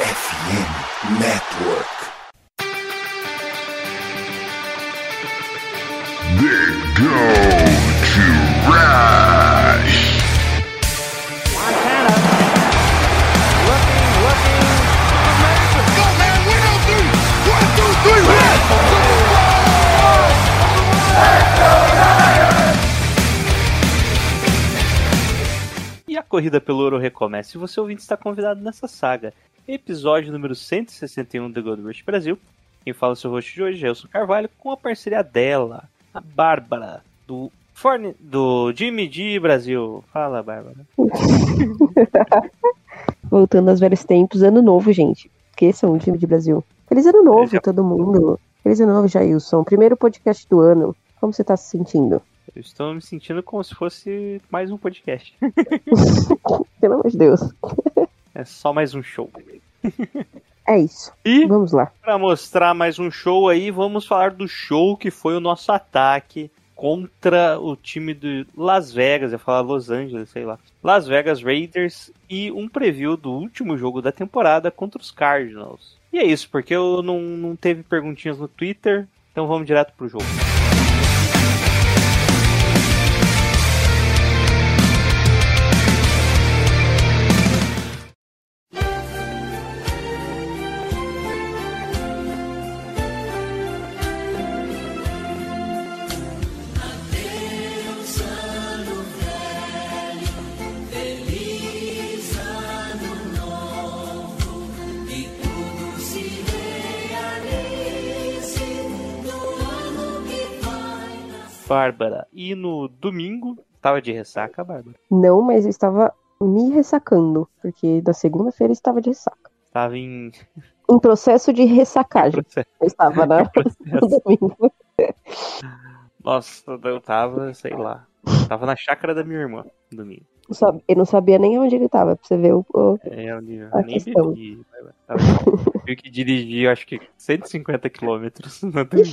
FM Network. They go to Rush. Montana looking, looking. Go, man, win on three. One, two, three, hit! E a corrida pelo ouro recomeça. E você ouvinte está convidado nessa saga. Episódio número 161 do Gold Rush Brasil. Quem fala é o seu host de hoje, Gelson Carvalho, com a parceria dela, a Bárbara, do Forne... do Jimmy D Brasil. Fala, Bárbara. Voltando aos velhos tempos, ano novo, gente. Esqueçam o time de Brasil. Feliz ano novo, todo mundo. Feliz ano novo, Jailson. Primeiro podcast do ano. Como você tá se sentindo? Eu estou me sentindo como se fosse mais um podcast. Pelo amor de Deus. É só mais um show. É isso. E Vamos lá. Para mostrar mais um show aí, vamos falar do show que foi o nosso ataque contra o time de Las Vegas, eu ia falar Los Angeles, sei lá. Las Vegas Raiders e um preview do último jogo da temporada contra os Cardinals. E é isso, porque eu não, não teve perguntinhas no Twitter, então vamos direto pro jogo. Bárbara. E no domingo, tava de ressaca, Bárbara? Não, mas eu estava me ressacando. Porque na segunda-feira estava de ressaca. Tava em Em processo de ressacagem. processo. Eu estava na, no domingo. Nossa, eu tava, sei lá. Tava na chácara da minha irmã no domingo. Eu sab- Eu não sabia nem onde ele estava, pra você ver o. o- É, eu nem, A nem questão. Tava- Tive que dirigir, acho que 150 quilômetros no domingo.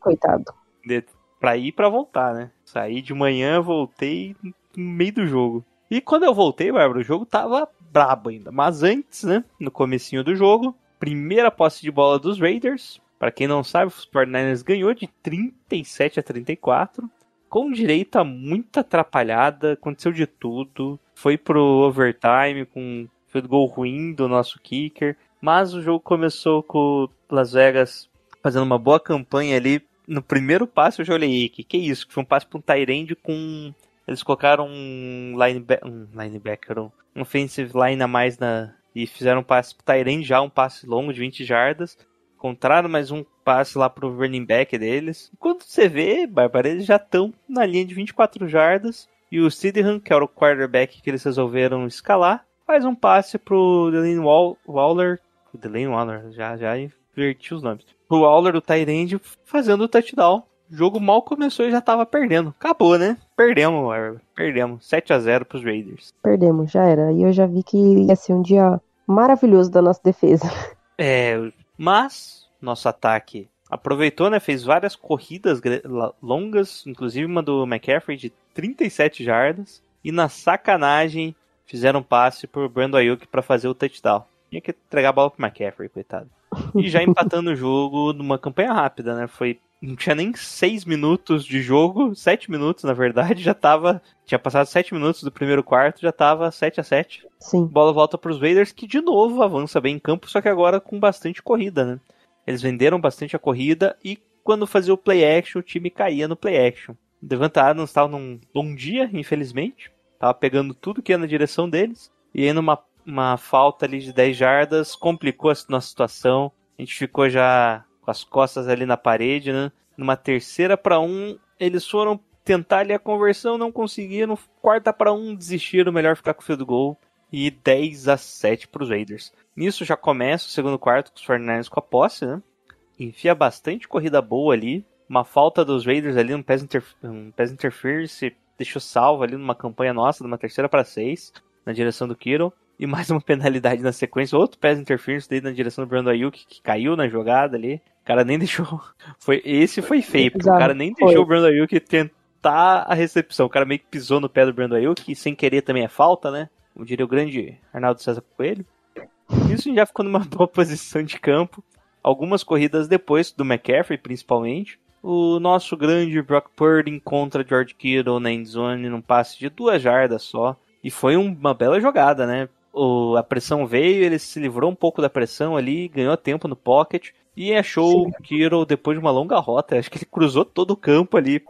Coitado. De- Pra ir pra voltar, né? Saí de manhã, voltei no meio do jogo. E quando eu voltei, Bárbara, o jogo tava brabo ainda. Mas antes, né? No comecinho do jogo, primeira posse de bola dos Raiders. Pra quem não sabe, os 49ers ganhou de 37 a 34. Com direito a muita atrapalhada, aconteceu de tudo. Foi pro overtime com field goal ruim do nosso kicker. Mas o jogo começou com o Las Vegas fazendo uma boa campanha ali. No primeiro passe eu já olhei, "Ei, que que é isso? Que foi um passe pra um Tyrande com... Eles colocaram um, um linebacker, um offensive line a mais na... E fizeram um passe pro Tyrande já, um passe longo de 20 jardas. Encontraram mais um passe lá pro running back deles. Quando você vê, Bárbara, eles já estão na linha de 24 jardas. E o Sidham, que era o quarterback que eles resolveram escalar, faz um passe pro Delaney Wall Waller. O Delaney Waller, já, já inverti os nomes. Pro Waller, o Tyrande, fazendo o touchdown. O jogo mal começou e já tava perdendo. Acabou, né? Perdemos. Perdemos. 7 a 0 pros Raiders. Perdemos, já era. E eu já vi que ia ser um dia maravilhoso da nossa defesa. É, mas nosso ataque aproveitou, né? Fez várias corridas longas, inclusive uma do McCaffrey de 37 jardas. E na sacanagem fizeram um passe pro Brando Ayuk para fazer o touchdown. Tinha que entregar a bola pro McCaffrey, coitado. E já empatando o jogo numa campanha rápida, né? Foi não tinha nem seis minutos de jogo, sete minutos na verdade, já tava. Tinha passado sete minutos do primeiro quarto, já tava 7 a 7 Sim. bola volta para os Raiders, que de novo avança bem em campo, só que agora com bastante corrida, né? Eles venderam bastante a corrida e quando fazia o play action, o time caía no play action. Devante Adams estava num bom dia, infelizmente. Tava pegando tudo que ia na direção deles. E aí numa uma falta ali de 10 jardas, complicou a nossa situação. A gente ficou já com as costas ali na parede, né? Numa terceira para um, eles foram tentar ali a conversão, não conseguiram. Quarta para um, desistiram, melhor ficar com o field goal e 10 a 7 para os Raiders. Nisso já começa o segundo quarto com os 49ers com a posse, né? Enfia bastante corrida boa ali. Uma falta dos Raiders ali, um pass, interf um pass interference, deixou salvo ali numa campanha nossa, de uma terceira para 6, na direção do Kittle. E mais uma penalidade na sequência, outro pass interference dele na direção do Brandon Ayuk, que caiu na jogada ali. O cara nem deixou. Foi, esse foi feio, porque o cara nem foi. deixou o Brandon Ayuk tentar a recepção. O cara meio que pisou no pé do Brandon Ayuk, e sem querer também é falta, né? Como diria o grande Arnaldo César Coelho. Isso já ficou numa boa posição de campo. Algumas corridas depois, do McCaffrey principalmente. O nosso grande Brock Purdy encontra George Kittle na endzone num passe de duas jardas só. E foi uma bela jogada, né? O, a pressão veio, ele se livrou um pouco da pressão ali, ganhou tempo no pocket e achou o Kittle depois de uma longa rota. Acho que ele cruzou todo o campo ali,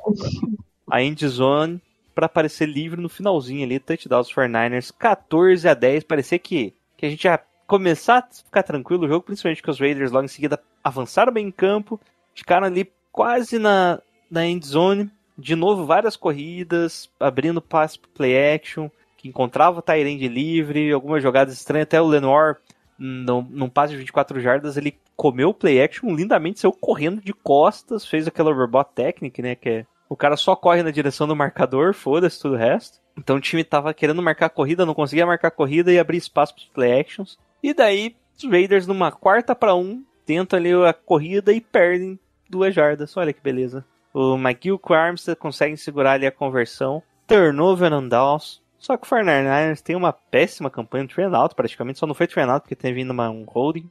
a endzone, para aparecer livre no finalzinho ali. Touchdown dos 49ers, 14 a 10. Parecia que, que a gente ia começar a ficar tranquilo o jogo, principalmente que os Raiders logo em seguida avançaram bem em campo, ficaram ali quase na, na endzone. De novo, várias corridas, abrindo passe pro play action encontrava o Tyrande livre, algumas jogadas estranhas, até o Lenoir, num, num passe de 24 jardas, ele comeu o play action lindamente, saiu correndo de costas, fez aquela robot technique, né, que é o cara só corre na direção do marcador, foda-se tudo o resto. Então o time tava querendo marcar corrida, não conseguia marcar corrida e abrir espaço para os play actions. E daí os Raiders numa quarta para um tentam ali a corrida e perdem duas jardas. Olha que beleza. O McGill com o Armstead conseguem segurar ali a conversão. Turnover on downs. Só que o 49ers tem uma péssima campanha no train out, praticamente. Só não foi train out porque tem vindo uma, um holding.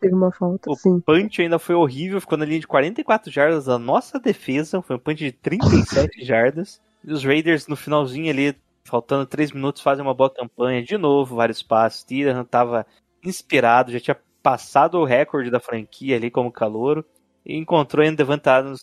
Teve uma falta, O sim. punch ainda foi horrível, ficou na linha de 44 jardas da nossa defesa. Foi um punch de 37 jardas. E os Raiders no finalzinho ali, faltando 3 minutos, fazem uma boa campanha. De novo, vários passes. Tirahan tava inspirado, já tinha passado o recorde da franquia ali como calouro. E encontrou ainda levantados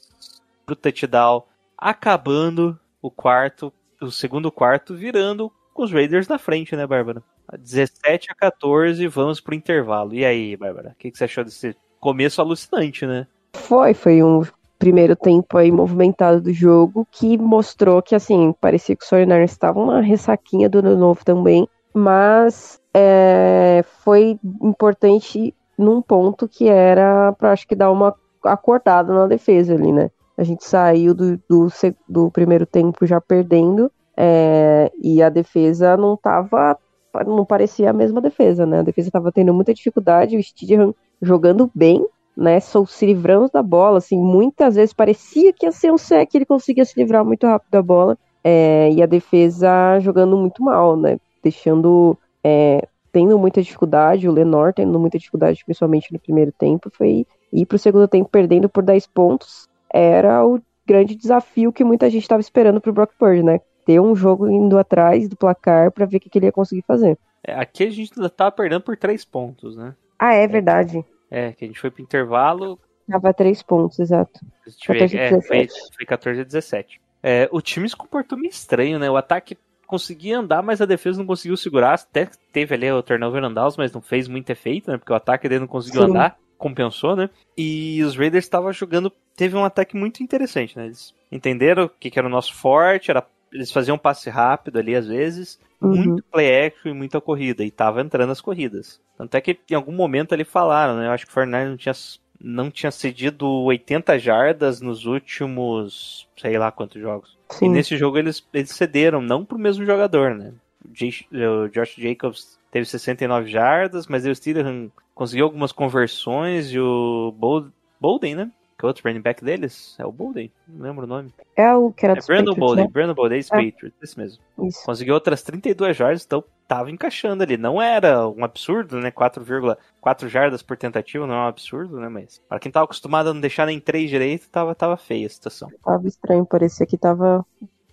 pro touchdown, acabando o quarto, o segundo quarto, virando com os Raiders na frente, né, Bárbara? 17 a 14, vamos pro intervalo. E aí, Bárbara, o que, que você achou desse começo alucinante, né? Foi, foi um primeiro tempo aí movimentado do jogo que mostrou que, assim, parecia que os 49ers estavam uma ressaquinha do ano novo também, mas é, foi importante num ponto que era pra, acho que, dar uma acordada na defesa ali, né? A gente saiu do, do, do primeiro tempo já perdendo é, e a defesa não tava, não parecia a mesma defesa, né? A defesa tava tendo muita dificuldade, o Steedham jogando bem, né? Só se livrando da bola, assim, muitas vezes parecia que ia ser um sec, ele conseguia se livrar muito rápido da bola, é, e a defesa jogando muito mal, né? Deixando, é, tendo muita dificuldade, o Lenor tendo muita dificuldade, principalmente no primeiro tempo, foi ir pro segundo tempo perdendo por 10 pontos, era o grande desafio que muita gente estava esperando pro Brock Purdy, né? Ter um jogo indo atrás do placar para ver o que, que ele ia conseguir fazer. É, Aqui a gente ainda tava perdendo por 3 pontos, né? Ah, é verdade. É, que a gente foi pro intervalo, Tava três pontos, exato. a gente veio- 14 a é, foi, 17. foi 14 a 17. É, o time se comportou meio estranho, né? O ataque conseguia andar, mas a defesa não conseguiu segurar. Até teve ali o turnover downs, mas não fez muito efeito, né? Porque o ataque dele não conseguiu Sim. andar, compensou, né? E os Raiders estavam jogando. Teve um ataque muito interessante, né? Eles entenderam o que, que era o nosso forte, era, eles faziam um passe rápido ali às vezes, Uhum. muito play action e muita corrida, e tava entrando as corridas. Tanto é que em algum momento ali falaram, né? Eu acho que o Fernandes não tinha, não tinha cedido 80 jardas nos últimos, sei lá quantos jogos. E Sim. nesse jogo eles, eles cederam, não pro mesmo jogador, né? O Josh Jacobs teve 69 jardas, mas o Steelers conseguiu algumas conversões e o Bol- Bolden, né? Que é outro running back deles? É o Bolden? Não lembro o nome. É o que era É Brandon Patriots, Bolden, né? Brandon Bolden, ex-Patriots, esse mesmo. Isso. Conseguiu outras 32 jardas, então tava encaixando ali. Não era um absurdo, né? 4,4 jardas por tentativa, não é um absurdo, né? Mas para quem tava acostumado a não deixar nem 3 direito, tava, tava feia a situação. Tava estranho, parecia que tava.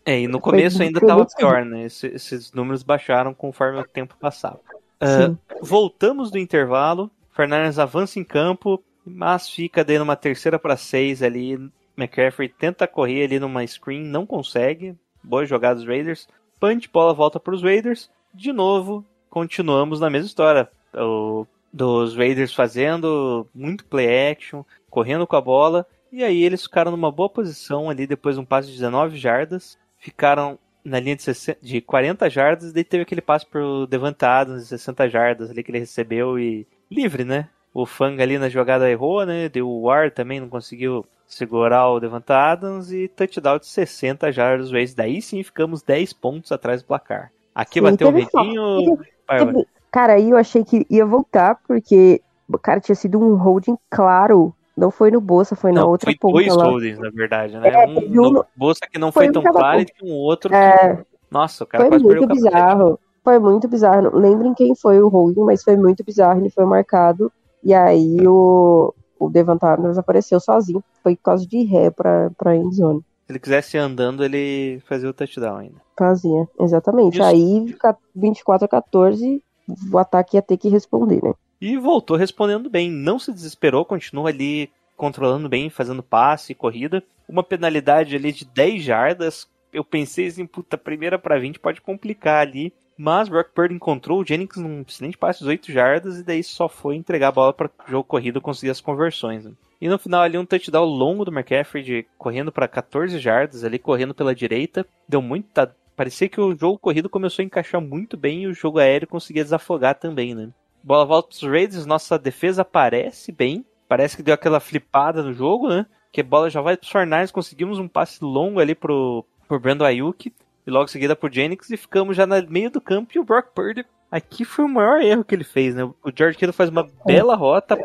É, e no começo ainda foi tava muito pior, né? Esse- esses números baixaram conforme o tempo passava. Sim. voltamos do intervalo. Fernandes avança em campo, mas fica dando uma terceira para seis ali. McCaffrey tenta correr ali numa screen, não consegue. Boa jogada dos Raiders. Punch, bola volta para os Raiders. De novo, continuamos na mesma história. O, dos Raiders fazendo muito play action, correndo com a bola. E aí eles ficaram numa boa posição ali depois de um passe de 19 jardas. Ficaram na linha de, 60, de 40 jardas, daí teve aquele passe pro Devante Adams de 60 jardas ali que ele recebeu e livre, né? O Fang ali na jogada errou, né? Deu o ar também, não conseguiu segurar o Devante Adams e touchdown de 60 jardas vezes. Daí sim ficamos 10 pontos atrás do placar. Aqui Sim, bateu o. Teve- Cara, aí eu achei que ia voltar, porque, cara, tinha sido um holding claro. Não foi no Bolsa, foi na Não, outra foi ponta dois lá. holdings, na verdade, né? É, um um no Bolsa que não foi foi tão claro e um outro que... É, Nossa, o cara foi muito bizarro. Foi muito bizarro. Não Lembrem quem foi o holding, mas foi muito bizarro. Ele foi marcado. E aí o, o Devon Adams apareceu sozinho. Foi por causa de ré pra, pra endzone. Se ele quisesse ir andando, ele fazia o touchdown ainda. Fazia, exatamente. Isso. Aí, ca- 24 a 14, o ataque ia ter que responder, né? E voltou respondendo bem. Não se desesperou, continua ali controlando bem, fazendo passe, corrida. Uma penalidade ali de 10 jardas. Eu pensei assim, puta, primeira pra 20 pode complicar ali. Mas Brock Purdy encontrou o Jennings num excelente passe de 8 jardas e daí só foi entregar a bola para jogo corrido conseguir as conversões. né? E no final ali um touchdown longo do McCaffrey de, correndo para 14 jardas ali, correndo pela direita. Deu muita... Parecia que o jogo corrido começou a encaixar muito bem e o jogo aéreo conseguia desafogar também, né? Bola volta pros Raiders, nossa defesa aparece bem. Parece que deu aquela flipada no jogo, né? Que a bola já vai pros Fornais, conseguimos um passe longo ali pro, pro Brandon Ayuk. E logo em seguida pro Jennings e ficamos já no meio do campo e o Brock Purdy. Aqui foi o maior erro que ele fez, né? O George Kittle faz uma bela rota,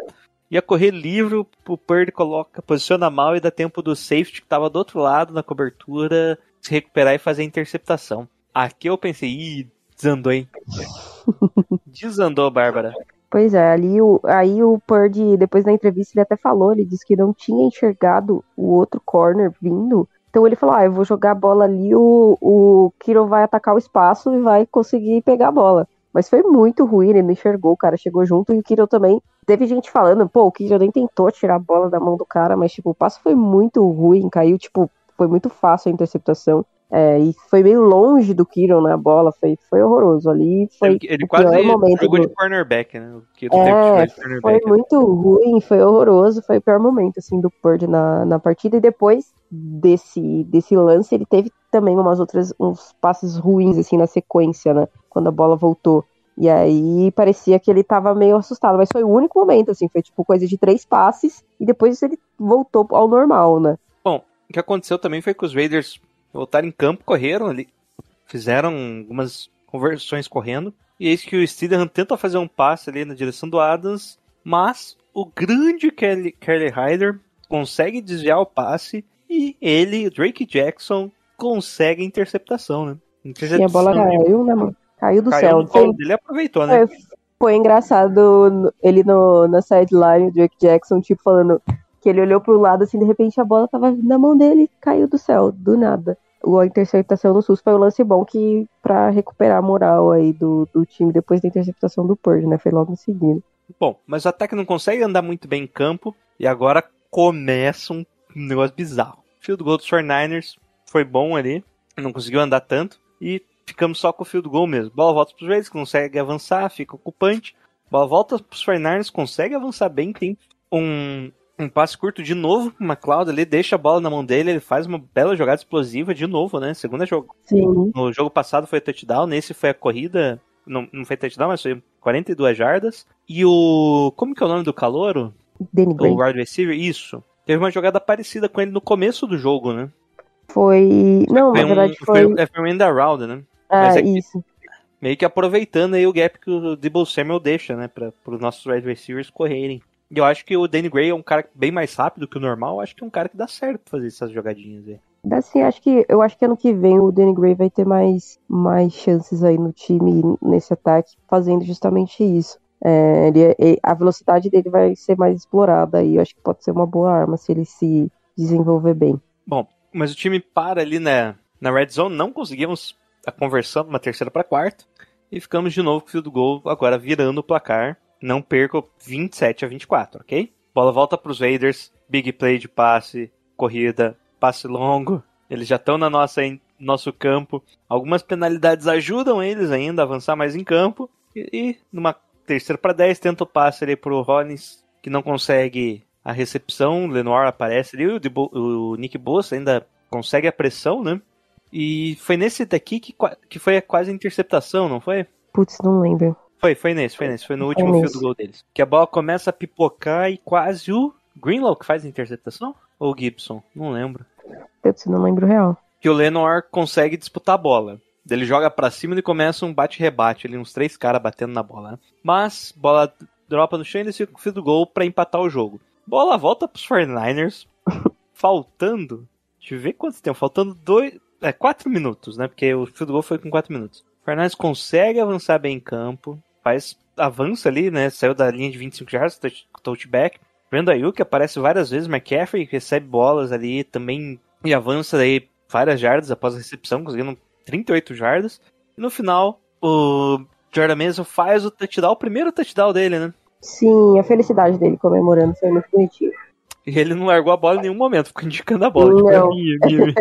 ia correr livre, o Purdy coloca, posiciona mal e dá tempo do safety que tava do outro lado na cobertura se recuperar e fazer a interceptação. Aqui eu pensei, ih, desandou, hein? Desandou, Bárbara. Pois é, ali o, aí o Purdy, depois da entrevista, ele até falou, ele disse que não tinha enxergado o outro corner vindo. Então ele falou, ah, eu vou jogar a bola ali, o, o Kiro vai atacar o espaço e vai conseguir pegar a bola. Mas foi muito ruim, ele não enxergou, o cara chegou junto e o Kiro também. Teve gente falando, pô, o Kiro nem tentou tirar a bola da mão do cara, mas tipo, o passo foi muito ruim, caiu, tipo, foi muito fácil a interceptação. É, e foi meio longe do Kiro na bola, foi, foi horroroso. Ali foi ele quase momento jogou do- de cornerback, né? O teve que É, de foi né? muito ruim, foi horroroso, foi o pior momento, assim, do Purdy na, na partida, e depois desse, desse lance, ele teve também umas outras, uns passes ruins, assim, na sequência, né, quando a bola voltou, e aí parecia que ele tava meio assustado, mas foi o único momento, assim, foi tipo coisa de três passes, e depois ele voltou ao normal, né. Bom, o que aconteceu também foi que os Raiders voltaram em campo, correram ali, fizeram algumas conversões correndo, e eis que o Steedham tenta fazer um passe ali na direção do Adams, mas o grande Kelly, Kelly Hyder consegue desviar o passe e ele, o Drake Jackson, consegue a interceptação, né? E a bola caiu, né, mano, caiu do caiu céu. no colo dele e aproveitou, né? É, foi engraçado ele no, na sideline, o Drake Jackson, tipo, falando que ele olhou pro lado, assim, de repente a bola tava na mão dele e caiu do céu, do nada. O- A interceptação no SUS foi um lance bom que pra recuperar a moral aí do, do time depois da interceptação do Purge, né? Foi logo em seguida. Bom, mas o ataque não consegue andar muito bem em campo e agora começa um negócio bizarro. Field goal dos 49ers foi bom ali, não conseguiu andar tanto e ficamos só com o field goal mesmo. Bola volta pros Raiders, consegue avançar, fica ocupante. Bola volta pros 49ers, consegue avançar bem, tem um, um passe curto de novo, o McLeod ali deixa a bola na mão dele, ele faz uma bela jogada explosiva de novo, né? Segunda jogo. Sim. No jogo passado foi touchdown, nesse foi a corrida. Não, não foi touchdown, mas foi 42 jardas. E o. Como que é o nome do calouro? Danny Gray. O wide receiver? Isso. Teve uma jogada parecida com ele no começo do jogo, né? Foi. Não, Foi na um, verdade foi, foi. é, foi um end around, né? Ah, mas é que- isso. Meio que aproveitando aí o gap que o Debo Samuel deixa, né? Para os nossos wide receivers correrem. E eu acho que o Danny Gray é um cara bem mais rápido que o normal. Eu acho que é um cara que dá certo fazer essas jogadinhas aí. Assim, acho que eu acho que ano que vem o Danny Gray vai ter mais, mais chances aí no time nesse ataque, fazendo justamente isso. É, ele- ele- a velocidade dele vai ser mais explorada e eu acho que pode ser uma boa arma se ele se desenvolver bem. Bom, mas o time para ali na, na red zone, não conseguimos a conversão uma terceira para quarta e ficamos de novo com o field goal agora virando o placar. Não perca 27 a 24, ok? Bola volta para os Raiders, big play de passe, corrida, passe longo. Eles já estão na nossa nosso campo. Algumas penalidades ajudam eles ainda a avançar mais em campo e, e numa terceira para 10 tenta o passe ali pro Rollins que não consegue a recepção, o Lenoir aparece ali, o, o Nick Bosa ainda consegue a pressão, né? E foi nesse daqui que, que foi a quase interceptação, não foi? Putz, não lembro. Foi, foi nesse, foi nesse, foi no último nesse. field goal deles. Que a bola começa a pipocar e quase o Greenlaw que faz a interceptação? Ou o Gibson? Não lembro. Putz, não lembro real. Que o Lenoir consegue disputar a bola. Ele joga pra cima e começa um bate-rebate ali, uns três caras batendo na bola. né? Mas, bola dropa no chão e eles ficam com o field goal pra empatar o jogo. Bola volta pros 49ers, faltando. Deixa eu ver quanto tempo. Faltando dois. É, quatro minutos, né? Porque o field goal foi com quatro minutos. Fernandes consegue avançar bem em campo, faz avança ali, né? Saiu da linha de 25 jardas, touch- touchback. Vendo Ayuk aparece várias vezes, McCaffrey recebe bolas ali também e avança daí várias jardas após a recepção, conseguindo 38 jardas. E no final, o Jordan Mason faz o touchdown, o primeiro touchdown dele, né? Sim, a felicidade dele comemorando foi muito bonitinho. E ele não largou a bola em nenhum momento, ficou indicando a bola. Tipo, é Não. minha, minha.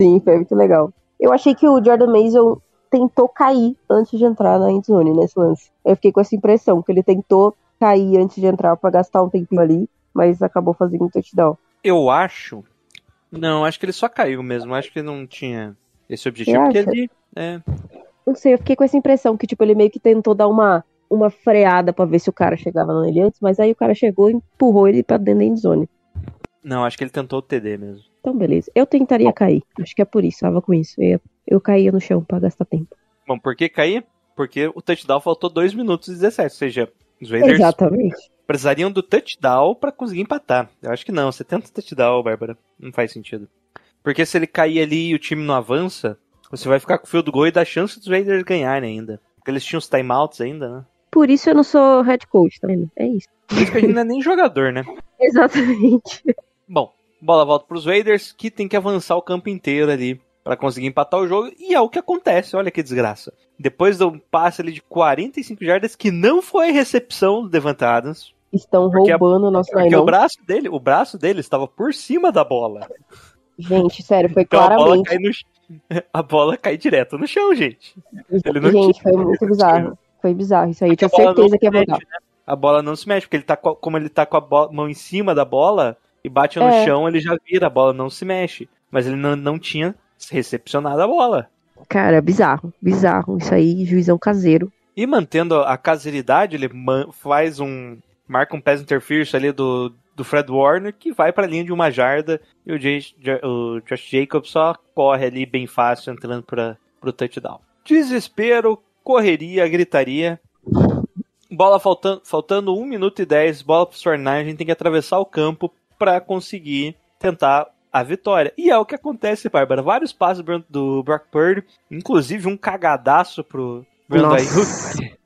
Sim, foi muito legal. Eu achei que o Jordan Mason tentou cair antes de entrar na endzone nesse lance. Eu fiquei com essa impressão, que ele tentou cair antes de entrar pra gastar um tempinho ali, mas acabou fazendo um touchdown. Eu acho. Não, acho que ele só caiu mesmo. Acho que ele não tinha esse objetivo. Porque ele. É, Não sei, eu fiquei com essa impressão que, tipo, ele meio que tentou dar uma, uma freada pra ver se o cara chegava nele antes, mas aí o cara chegou e empurrou ele pra dentro da endzone. não, acho que ele tentou o TD mesmo. Então, beleza. Eu tentaria cair. Acho que é por isso, tava com isso. Eu, eu caía no chão pra gastar tempo. Bom, por que cair? Porque o touchdown faltou 2 minutos e 17. Ou seja, os Raiders Exatamente. precisariam do touchdown pra conseguir empatar. Eu acho que não. Você tenta touchdown, Bárbara. Não faz sentido. Porque se ele cair ali e o time não avança, você vai ficar com o field goal e dá chance dos Raiders ganharem ainda. Porque eles tinham os timeouts ainda, né? Por isso eu não sou head coach, tá vendo? É isso. Por isso que a gente não é nem jogador, né? Exatamente. Bom, bola volta pros Raiders, que tem que avançar o campo inteiro ali pra conseguir empatar o jogo, e é o que acontece, olha que desgraça. Depois de um passe ali de 45 jardas, que não foi recepção do Adams, Estão Porque a- roubando o nosso porque o braço dele, o braço dele estava por cima da bola. Gente, sério, foi Então a bola claramente. no ch- a bola cai direto no chão, gente. ele não Gente, foi muito bizarro. Foi bizarro. Isso aí, eu tinha A bola certeza que ia voltar. né? A bola não se mexe, porque ele tá com a- como ele tá com a bo- mão em cima da bola e bate no É. chão, ele já vira, a bola não se mexe. Mas ele não, não tinha recepcionado a bola. Cara, bizarro, bizarro. Isso aí, juizão caseiro. E mantendo a caseiridade, ele faz um. marca um pass interference ali do, do Fred Warner, que vai pra linha de uma jarda, e o, Ja- o Josh Jacobs só corre ali bem fácil, entrando pra, pro touchdown. Desespero, correria, gritaria. Bola faltando, faltando 1 minuto e 10, bola pros 49, a gente tem que atravessar o campo pra conseguir tentar a vitória. E é o que acontece, Bárbara. Vários passos do- Brock Purdy, inclusive um cagadaço pro Brandon. Ayuk,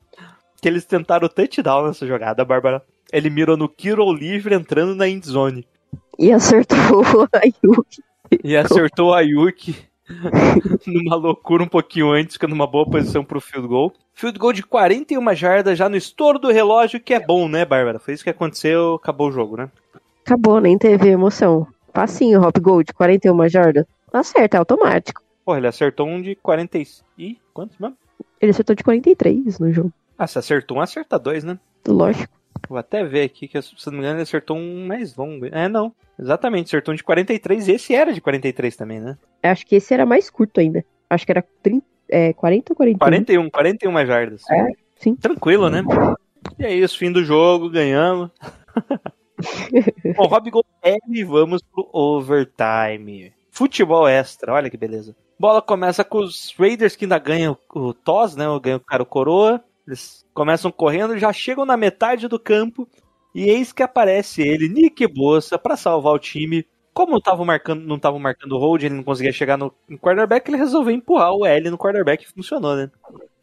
que eles tentaram o touchdown nessa jogada, Bárbara. Ele mirou no Kiro livre entrando na endzone. E acertou o Ayuk. E acertou o Ayuk numa loucura um pouquinho antes, ficando numa boa posição pro field goal. Field goal de 41 jardas já no estouro do relógio, que é bom, né, Bárbara? Foi isso que aconteceu, acabou o jogo, né? Acabou, nem teve emoção. Passinho, Hop Gold, 41 jardas. Acerta, é automático. Porra, ele acertou um de 40 e... Ih, quantos mesmo? Ele acertou de 43 no jogo. Ah, se acertou um, acerta dois, né? Lógico. Vou até ver aqui, que se não me engano ele acertou um mais longo. É, não. Exatamente, acertou um de 43 e esse era de 43 também, né? Acho que esse era mais curto ainda. Acho que era 30, é, 40 ou 41? 41, 41 jardas. É, sim. Tranquilo, né? E é isso, fim do jogo, ganhamos. Bom, Rob Gol e vamos pro overtime. Futebol extra, olha que beleza. Bola começa com os Raiders que ainda ganham o TOS, né? Ganham o cara o coroa. Eles começam correndo, já chegam na metade do campo. E eis que aparece ele, Nick Bossa, pra salvar o time. Como não tava marcando, não estavam marcando hold, ele não conseguia chegar no, no quarterback, ele resolveu empurrar o L no quarterback e funcionou, né?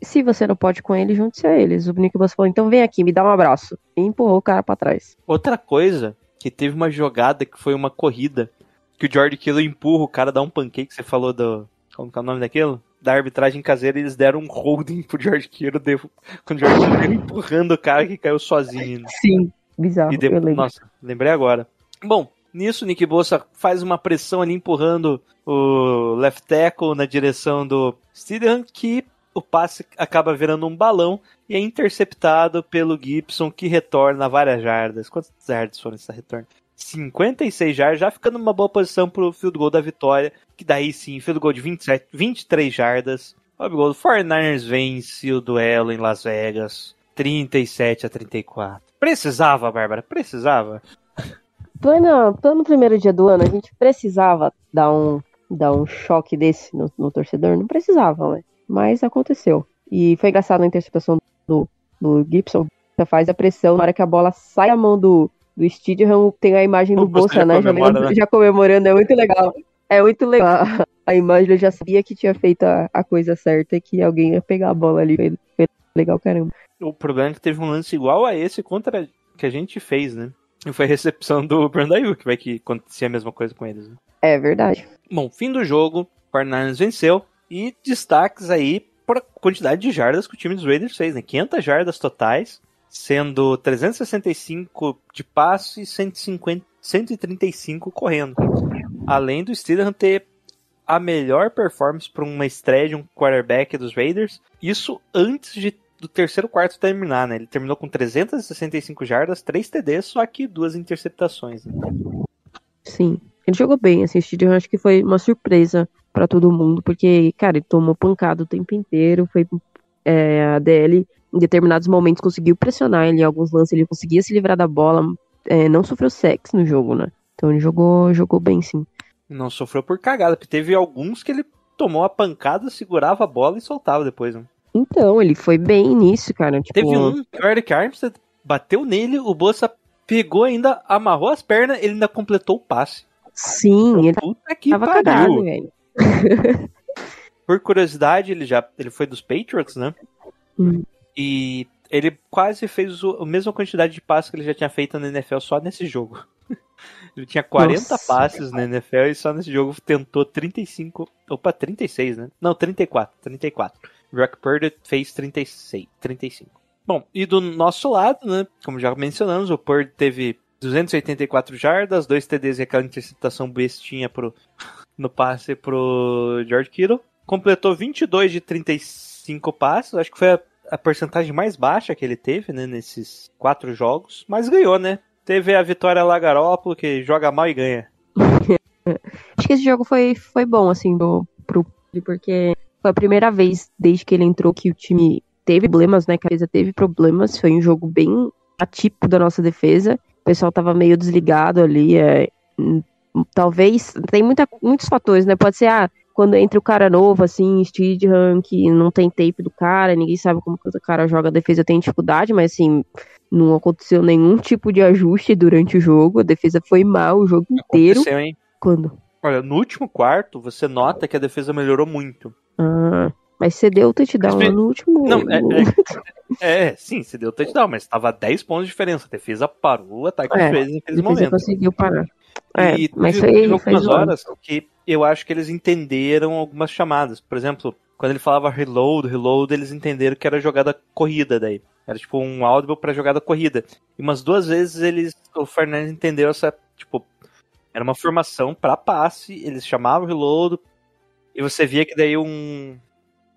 Se você não pode com ele, junte-se a eles. O Nick Boss falou, então vem aqui, me dá um abraço. E empurrou o cara pra trás. Outra coisa, que teve uma jogada que foi uma corrida, que o George Kittle empurra o cara, dá um pancake, você falou do... Como que é o nome daquilo? Da arbitragem caseira, eles deram um holding pro George Kittle, devo, com o George Kittle empurrando o cara que caiu sozinho. Sim. Bizarro, E depois, nossa, lembrei agora. Bom, nisso Nick Bossa faz uma pressão ali empurrando o left tackle na direção do Steedham, que o passe acaba virando um balão e é interceptado pelo Gibson, que retorna várias jardas. Quantas jardas foram esse retorno? 56 jardas, já ficando numa boa posição pro field goal da vitória, que daí sim, field goal de 27, 23 jardas. O gol do 49ers vence o duelo em Las Vegas, 37 a 34. Precisava, Bárbara, precisava. Plano, plano primeiro dia do ano, a gente precisava dar um, dar um choque desse no, no torcedor? Não precisava, né? Mas aconteceu. E foi engraçado na interceptação do, do Gibson. Você faz a pressão, na hora que a bola sai da mão do, do Stidham, tem a imagem do Bolsa né? Já, comemora, né? já comemorando, é muito legal. É muito legal a, a imagem eu já sabia que tinha feito a, a coisa certa e que alguém ia pegar a bola ali. Foi, foi legal, caramba. O problema é que teve um lance igual a esse contra que a gente fez, né? E foi a recepção do Brandon que vai que acontecia a mesma coisa com eles. Né? É verdade. Bom, fim do jogo, o 49ers venceu e destaques aí para a quantidade de jardas que o time dos Raiders fez, né? 500 jardas totais, sendo 365 de passe e 150, 135 correndo. Além do Steelers ter a melhor performance para uma estreia de um quarterback dos Raiders, isso antes de do terceiro quarto terminar, né? Ele terminou com 365 jardas, 3 TDs, só que duas interceptações. Né? Sim. Ele jogou bem, assim, eu acho que foi uma surpresa para todo mundo, porque, cara, ele tomou pancada o tempo inteiro, foi é, a DL em determinados momentos conseguiu pressionar ele em alguns lances, ele conseguia se livrar da bola, é, não sofreu sexo no jogo, né? Então ele jogou, jogou bem, sim. Não sofreu por cagada, porque teve alguns que ele tomou a pancada, segurava a bola e soltava depois, né? Então, ele foi bem nisso, cara. Tipo... Teve um o Eric Armstead bateu nele, o Bolsa pegou ainda, amarrou as pernas, ele ainda completou o passe. Sim, ele Puta que tava pariu. cagado, velho. Por curiosidade, ele já ele foi dos Patriots, né? Hum. E ele quase fez o- a mesma quantidade de passes que ele já tinha feito na NFL só nesse jogo. ele tinha 40 Nossa. passes na NFL e só nesse jogo tentou 35. Opa, 36, né? Não, 34. 34. Brock Purdy fez 36, 35. Bom, e do nosso lado, né? Como já mencionamos, o Purdy teve 284 jardas, 2 TDs e aquela interceptação bestinha pro, no passe pro George Kittle. Completou 22 de 35 passes, acho que foi a, a porcentagem mais baixa que ele teve, né, nesses quatro jogos, mas ganhou, né? Teve a vitória lá Garópolo, que joga mal e ganha. Acho que esse jogo foi, foi bom, assim, do, pro porque foi a primeira vez desde que ele entrou que o time teve problemas, né? Que a defesa teve problemas. Foi um jogo bem atípico da nossa defesa. O pessoal tava meio desligado ali. É, hum, talvez. Tem muita, muitos fatores, né? Pode ser, ah, quando entra o cara novo, assim, Steedham, que não tem tape do cara, ninguém sabe como que o cara joga a defesa, tem dificuldade, mas assim, não aconteceu nenhum tipo de ajuste durante o jogo. A defesa foi mal o jogo inteiro. Aconteceu, hein? Quando? Olha, no último quarto, você nota que a defesa melhorou muito. Ah, mas você deu o touchdown Mas, no último. Não, é, É, sim, você deu touchdown, mas tava 10 pontos de diferença. A defesa parou o ataque É, de vez naqueles Depois ele momentos. conseguiu parar. É, e mas teve, teve algumas horas que eu acho que eles entenderam algumas chamadas. Por exemplo, quando ele falava reload, reload, eles entenderam que era jogada corrida daí. Era tipo um audible pra jogada corrida. E umas duas vezes eles, o Fernandes entendeu essa, tipo, era uma formação pra passe, eles chamavam reload, e você via que daí um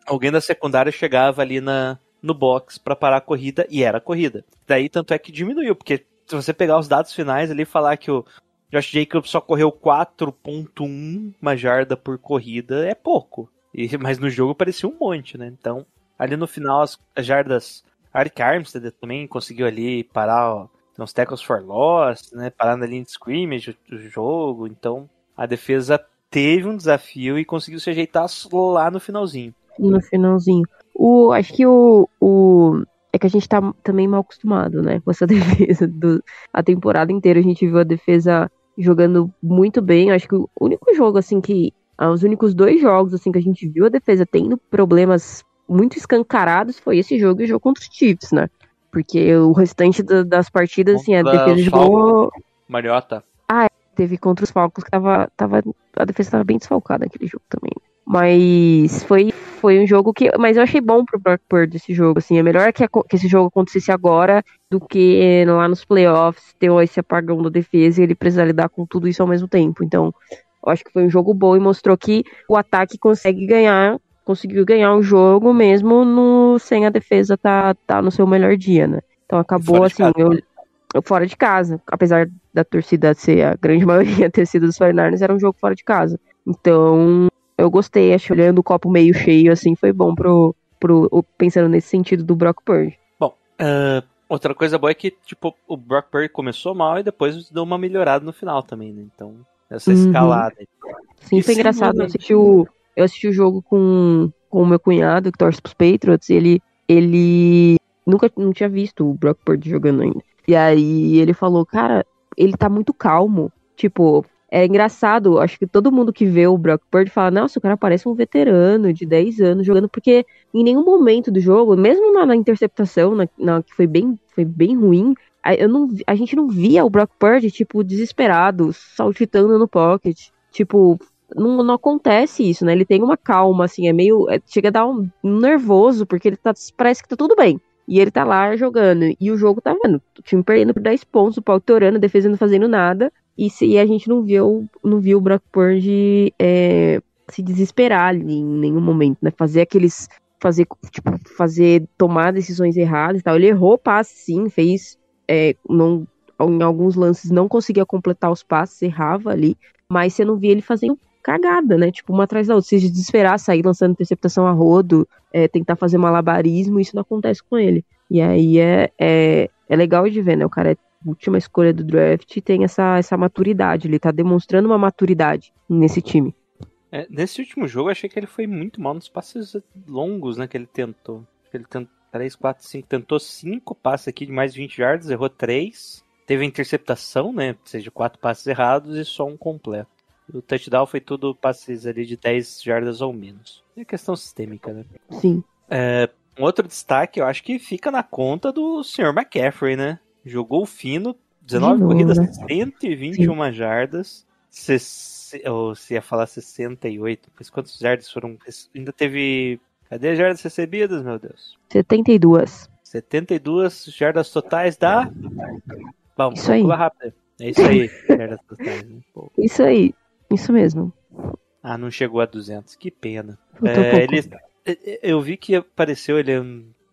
alguém da secundária chegava ali na no box pra parar a corrida e era corrida. Daí tanto é que diminuiu, porque se você pegar os dados finais ali e falar que o Josh Jacobs só correu 4.1 uma jarda por corrida é pouco. E, mas no jogo parecia um monte, né? Então, ali no final as, as jardas Eric Armstead também conseguiu ali parar ó, uns tackles for loss, né? Parar na linha de scrimmage do jogo. Então, a defesa teve um desafio e conseguiu se ajeitar lá no finalzinho. No finalzinho. O, acho que o, o. É que a gente tá também mal acostumado, né? Com essa defesa. Do, a temporada inteira a gente viu a defesa jogando muito bem. Acho que o único jogo, assim, que. ah, Os únicos dois jogos, assim, que a gente viu a defesa tendo problemas muito escancarados foi esse jogo e o jogo contra os Chiefs, né? Porque o restante da- das partidas, assim, a Contra defesa jogou. Mariota. Teve contra os Falcons que tava, tava. A defesa tava bem desfalcada naquele jogo também. Mas foi, foi um jogo que. Mas eu achei bom pro Brock Purdy esse jogo. Assim, é melhor que, aco- que esse jogo acontecesse agora do que lá nos playoffs ter esse apagão da defesa e ele precisar lidar com tudo isso ao mesmo tempo. Então, eu acho que foi um jogo bom e mostrou que o ataque consegue ganhar. Conseguiu ganhar o jogo mesmo no, sem a defesa tá, tá no seu melhor dia, né? Então acabou assim, eu, eu fora de casa. Apesar da torcida ser a grande maioria ter sido dos 49ers, era um jogo fora de casa. Então, eu gostei, acho olhando o copo meio cheio, assim, foi bom pro, pro pensando nesse sentido do Brock Purdy. Ah, outra coisa boa é que, tipo, o Brock Purdy começou mal e depois deu uma melhorada no final também, né? Então, essa Uhum. escalada. Sim, E foi engraçado. Eu assisti, o, eu assisti o jogo com, com o meu cunhado, que torce pros Patriots, e ele, ele nunca não tinha visto o Brock Purdy jogando ainda. E aí ele falou, cara, ele tá muito calmo. Tipo, é engraçado, acho que todo mundo que vê o Brock Purdy fala, nossa, o cara parece um veterano de 10 anos jogando, porque em nenhum momento do jogo, mesmo na, na interceptação, na, na- que foi bem, foi bem ruim, a, eu não, a gente não via o Brock Purdy, tipo, desesperado, saltitando no pocket. Tipo, não, não acontece isso, né? Ele tem uma calma, assim, é meio. é- chega a dar um, um nervoso, porque ele tá. Parece que tá tudo bem. E ele tá lá jogando. E o jogo tá, mano, o time perdendo por 10 pontos, o pau torando, a defesa não fazendo nada. E, se, e a gente não viu, não viu o Brock Purdy é, se desesperar ali em nenhum momento, né? Fazer aqueles. Fazer, tipo, fazer, tomar decisões erradas e tal. Ele errou passe, sim, fez. é, não, em alguns lances não conseguia completar os passes, errava ali. Mas você não via ele fazendo cagada, né? Tipo, uma atrás da outra. Se desesperar, sair lançando interceptação a rodo, é, tentar fazer malabarismo, isso não acontece com ele. E aí é, é, é legal de ver, né? O cara é última escolha do draft tem essa, essa maturidade. Ele tá demonstrando uma maturidade nesse time. É, nesse último jogo, achei que ele foi muito mal nos passes longos, né? Que ele tentou. Ele tentou 3, 4, 5. Tentou 5 passes aqui de mais de 20 yards, errou 3. Teve interceptação, né? Ou seja, 4 passes errados e só um completo. O touchdown foi tudo passes ali de 10 jardas ou menos. É questão sistêmica, né? Sim. Um outro destaque, eu acho que fica na conta do Sr. McCaffrey, né? Jogou fino, 19 De novo, corridas, né? 121 jardas. Se, ou se ia falar 68, mas quantos jardas foram? Ainda teve. Cadê as jardas recebidas, meu Deus? 72. 72 jardas totais da. Vamos, Isso aí. rápido. É isso aí, jardas totais. Né? Isso aí. Isso mesmo. Ah, não chegou a 200, que pena. É, ele, eu vi que apareceu, ele,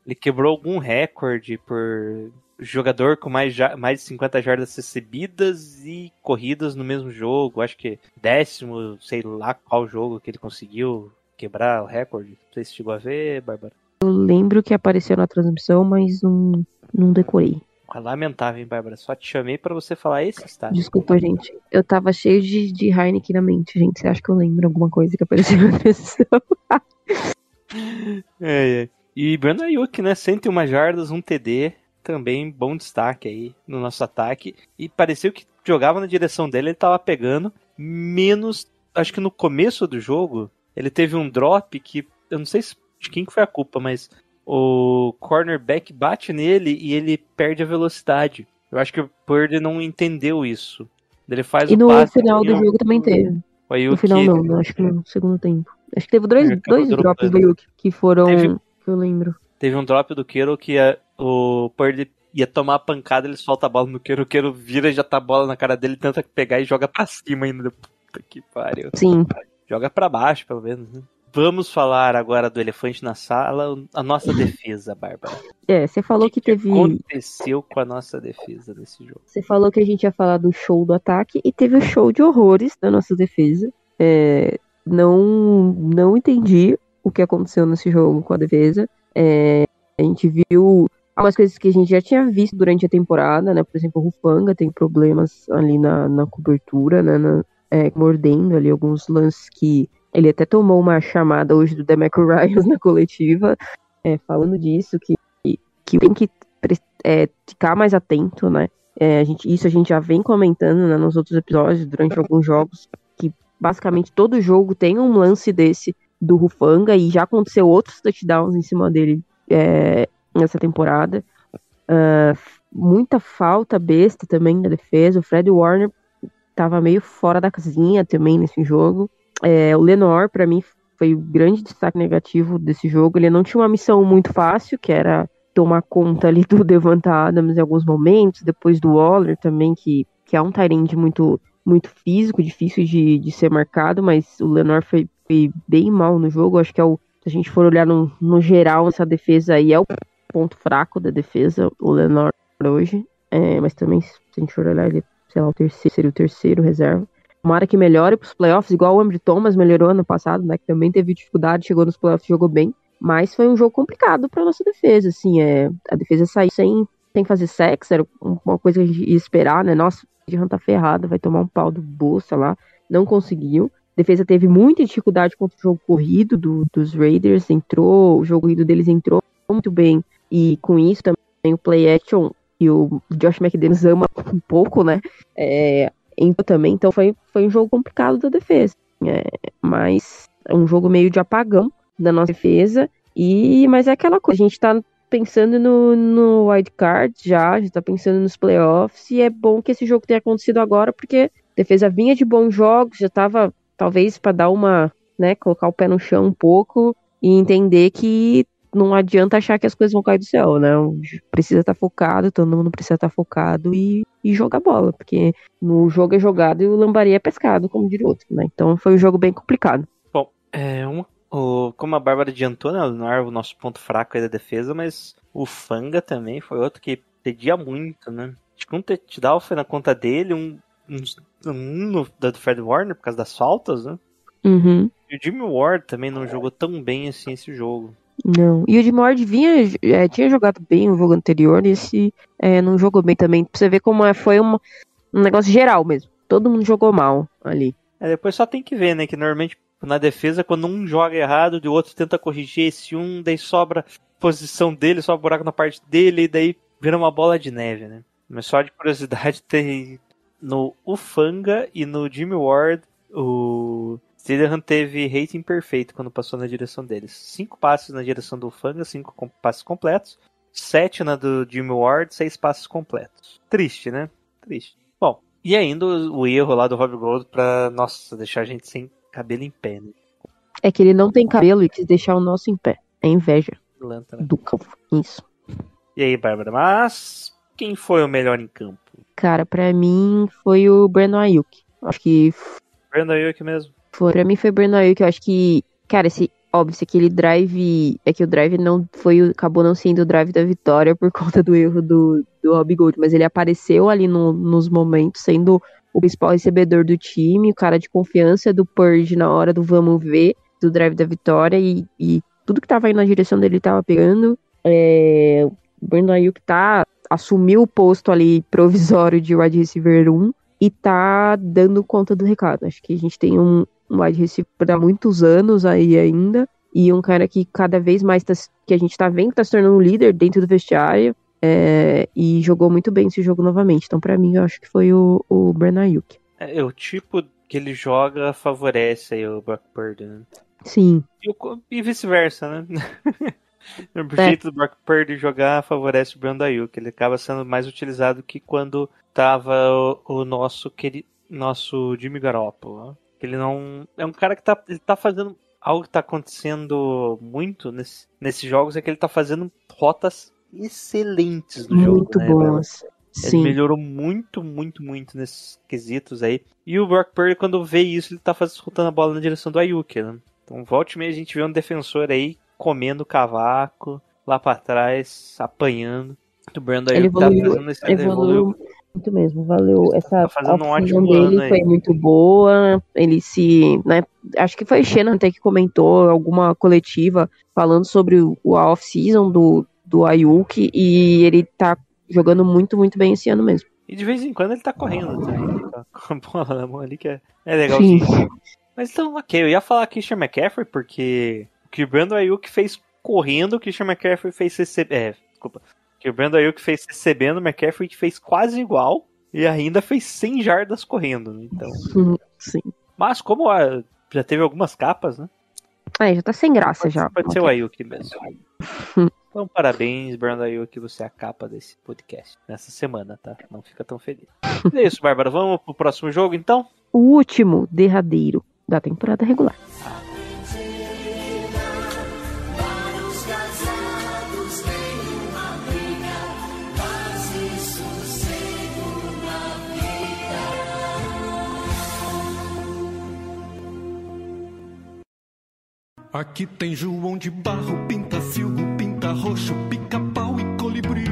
ele quebrou algum recorde por jogador com mais, mais de 50 jardas recebidas e corridas no mesmo jogo. Acho que décimo, sei lá qual jogo que ele conseguiu quebrar o recorde. Não sei se chegou a ver, Bárbara. Eu lembro que apareceu na transmissão, mas não, não decorei. Ah, Lamentável, hein, Bárbara? Só te chamei pra você falar esse estádio. Desculpa, gente. Eu tava cheio de, de Heineken na mente, gente. Você acha que eu lembro alguma coisa que apareceu na transmissão? É, é. E Brandon Ayuk, né? 101 jardas, um TD. Também bom destaque aí no nosso ataque. E pareceu que jogava na direção dele, ele tava pegando. Menos, acho que no começo do jogo, ele teve um drop que, eu não sei se, de quem que foi a culpa, mas o cornerback bate nele e ele perde a velocidade. Eu acho que o Purdy não entendeu isso. Ele faz E no final do jogo também teve. No final não, acho que no segundo tempo. Acho que teve dois, acabou dois drops do Yuki que foram. Teve- que eu lembro. Teve um drop do Queiro que a- o Purdy ia tomar a pancada, ele solta a bola no Queiro, o Queiro vira e já tá a bola na cara dele, tenta pegar e joga pra cima ainda. Puta que pariu. Sim. Joga pra baixo, pelo menos, né? Vamos falar agora do elefante na sala, a nossa defesa, Bárbara. É, você falou O que teve. aconteceu com a nossa defesa nesse jogo? Você falou que a gente ia falar do show do ataque e teve o show de horrores da nossa defesa. É, não, não entendi o que aconteceu nesse jogo com a defesa. É, a gente viu algumas coisas que a gente já tinha visto durante a temporada, né? Por exemplo, o Rufanga tem problemas ali na, na cobertura, né? na- é, mordendo ali alguns lances que ele até tomou uma chamada hoje do Demeco Ryan na coletiva, é, falando disso, que, que tem que é, ficar mais atento, né? É, a gente, isso a gente já vem comentando né, nos outros episódios, durante alguns jogos, que basicamente todo jogo tem um lance desse do Rufanga e já aconteceu outros touchdowns em cima dele é, nessa temporada. Ah, muita falta besta também na defesa. O Fred Warner tava meio fora da casinha também nesse jogo. É, o Lenor, para mim, foi o grande destaque negativo desse jogo. Ele não tinha uma missão muito fácil, que era tomar conta ali do Devonta Adams em alguns momentos, depois do Waller também, que, que é um Tyrande muito, muito físico, difícil de, de ser marcado, mas o Lenor foi, foi bem mal no jogo. Acho que é o, se a gente for olhar no, no geral, essa defesa aí é o ponto fraco da defesa, o Lenor hoje. É, mas também, se a gente for olhar, ele, sei lá, o terceiro, seria o terceiro reserva. Tomara que melhore pros playoffs, igual o Ambry Thomas melhorou ano passado, né? Que também teve dificuldade, chegou nos playoffs e jogou bem. Mas foi um jogo complicado pra nossa defesa, assim, é, a defesa saiu sem, sem fazer sexo, era uma coisa que a gente ia esperar, né? Nossa, o Jean tá ferrado, vai tomar um pau do bolsa lá, não conseguiu. A defesa teve muita dificuldade contra o jogo corrido do, dos Raiders, entrou, o jogo corrido deles entrou muito bem, e com isso também o play action, e o Josh McDaniels ama um pouco, né? É, entrou também, então foi, foi um jogo complicado da defesa. É, mas é um jogo meio de apagão da nossa defesa. E, mas é aquela coisa, a gente tá pensando no, no wild card já, já tá pensando nos playoffs, e é bom que esse jogo tenha acontecido agora, porque a defesa vinha de bons jogos, já tava, talvez, para dar uma, né, colocar o pé no chão um pouco e entender que não adianta achar que as coisas vão cair do céu, né? Precisa estar focado, todo mundo precisa estar focado e, e jogar bola, porque no jogo é jogado e o lambari é pescado, como diria o outro, né? Então foi um jogo bem complicado. Bom, é uma, o, como a Bárbara adiantou, né? Não é o nosso ponto fraco aí da defesa, mas o Fanga também foi outro que pedia muito, né? Acho que um touchdown foi na conta dele, um, um, um no, da do Fred Warner por causa das faltas, né? Uhum. E o Jimmy Ward também não jogou tão bem assim esse jogo. Não. E o de Mord vinha, é, tinha jogado bem no jogo anterior, e esse é, não jogou bem também. Pra você ver como é, foi uma, um negócio geral mesmo. Todo mundo jogou mal ali. É, depois só tem que ver, né? Que normalmente na defesa, quando um joga errado, o outro tenta corrigir esse um, daí sobra posição dele, sobra buraco na parte dele, e daí vira uma bola de neve, né? Mas só de curiosidade, tem no Ufanga e no Jimmy Ward, o Steelham teve rating perfeito quando passou na direção deles. Cinco passes na direção do Ufanga, cinco com- passes completos. Sete na do Jimmy Ward, seis passes completos. Triste, né? Triste. Bom, e ainda o, erro lá do Rob Gold pra, nossa, deixar a gente sem cabelo em pé, né? É que ele não tem cabelo e quis deixar o nosso em pé. É inveja Planta, né? do campo. Isso. E aí, Bárbara, mas quem foi o melhor em campo? Cara, pra mim foi o Breno Ayuk. Acho que Brandon Ayuk mesmo. Pra mim foi o Breno Ayuk. Eu acho que, cara, esse, óbvio, aquele drive, é que o drive não foi, acabou não sendo o drive da vitória por conta do erro do, do Rob Gold, mas ele apareceu ali no- nos momentos, sendo o principal recebedor do time, o cara de confiança do Purge na hora do vamos ver, do drive da vitória, e, e tudo que tava indo na direção dele tava pegando. É, o Brandon Ayuk tá, assumiu o posto ali provisório de wide receiver 1 e tá dando conta do recado. Acho que a gente tem um, um wide receiver há muitos anos aí ainda, e um cara que cada vez mais tá, que a gente tá vendo que tá se tornando um líder dentro do vestiário, é, e jogou muito bem esse jogo novamente. Então, pra mim, eu acho que foi o, o Brandon Ayuk. É, o tipo que ele joga favorece aí o Brock Purdy, né? Sim, E, e vice-versa, né? o É. jeito do Brock Purdy jogar favorece o Brandon Ayuk. Ele acaba sendo mais utilizado que quando tava o, o nosso querido, nosso Jimmy Garoppolo. Ele não é um cara que tá, ele tá fazendo algo que tá acontecendo muito nesse, nesses jogos é que ele tá fazendo rotas excelentes no jogo, muito né, boas. Ele Sim, melhorou muito, muito, muito nesses quesitos aí. E o Brock Purdy, quando vê isso, ele tá soltando a bola na direção do Ayuk, né? Então, volte e meia, a gente vê um defensor aí comendo cavaco, lá pra trás, apanhando. O Brandon Ayuk tá evoluiu- fazendo esse ele evoluiu muito mesmo, valeu. Essa Tá um ótimo dele foi muito boa. Ele se, né, acho que foi Shannon até que comentou alguma coletiva falando sobre o, o off-season do, do Ayuk e ele tá jogando muito, muito bem esse ano mesmo. E de vez em quando ele tá correndo também, tá com a bola na mão ali, que é, é legal. Mas então, ok, eu ia falar Christian McCaffrey, porque o que o Brandon Ayuk fez correndo, o Christian McCaffrey fez recebendo. É, desculpa. Que o Brandon Ayuk fez recebendo, o McCaffrey fez quase igual e ainda fez 100 jardas correndo. né? Então, Sim. mas como ah, já teve algumas capas, né? É, já tá sem graça Pode, já. pode ser o Ayuk mesmo. Então, parabéns, Brandon Ayuk, você é a capa desse podcast nessa semana, tá? Não fica tão feliz. é isso, Bárbara. Vamos pro próximo jogo, então? O último derradeiro da temporada regular. Aqui tem João de Barro, pinta silgo, pinta roxo, pica-pau e colibri.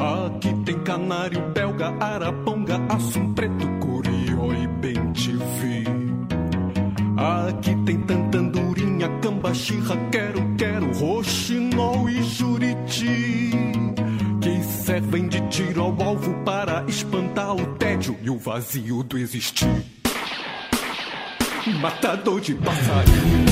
Aqui tem canário, belga, araponga, assum preto, curió e bem te vi. Aqui tem tantandurinha, cambaxirra, quero, quero, roxinol e juriti. Que servem de tiro ao alvo para espantar o tédio e o vazio do existir. Matador de passarinho.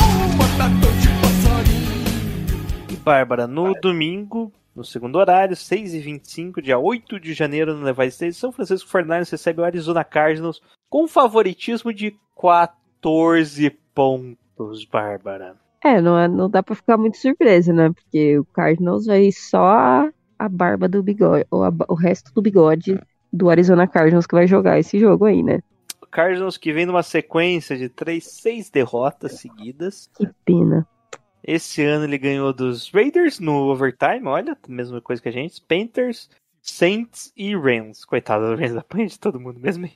Oh, matador de passarinho. E Bárbara, no domingo, No segundo horário, 6h25, dia 8 de janeiro, no Levi Stadium, São Francisco 49ers recebe o Arizona Cardinals com favoritismo de 14 pontos, Bárbara. É, não, é- não dá pra ficar muito surpresa, né? Porque o Cardinals vai só a, barba do bigode, ou a o resto do bigode do Arizona Cardinals que vai jogar esse jogo aí, né? Cardinals que vem numa sequência de 3, 6 derrotas seguidas. Que pena. Esse ano ele ganhou dos Raiders no overtime, olha, mesma coisa que a gente. Panthers, Saints e Rams. Coitado do Rams, apanha de todo mundo mesmo.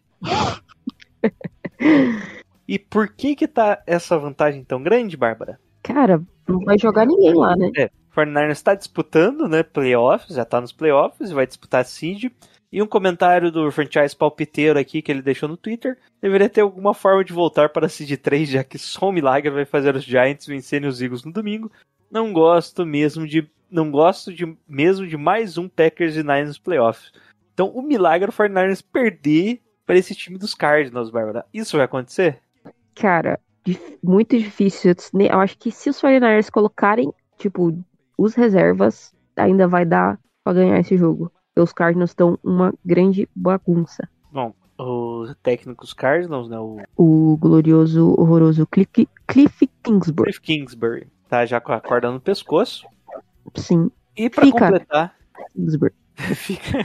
e por que que tá essa vantagem tão grande, Bárbara? Cara, não vai jogar ninguém lá, né? É, o 49ers está disputando, né, playoffs, já tá nos playoffs, vai disputar seed. E um comentário do franchise palpiteiro aqui que ele deixou no Twitter, deveria ter alguma forma de voltar para a seed 3, já que só um milagre vai fazer os Giants vencerem os Eagles no domingo. Não gosto mesmo de não gosto de mesmo de mais um Packers e Niners playoffs. Então, o milagre é o 49ers perder para esse time dos Cardinals, Bárbara. Isso vai acontecer? Cara, muito difícil. Eu acho que se os 49ers colocarem, tipo, os reservas, ainda vai dar pra ganhar esse jogo. Porque os Cardinals estão uma grande bagunça. Bom, os técnicos Cardinals, né, o O glorioso, horroroso Cliff, Cliff Kingsbury. Cliff Kingsbury, tá já com a corda no pescoço. Sim, E pra Fica. completar, Kingsbury. fica.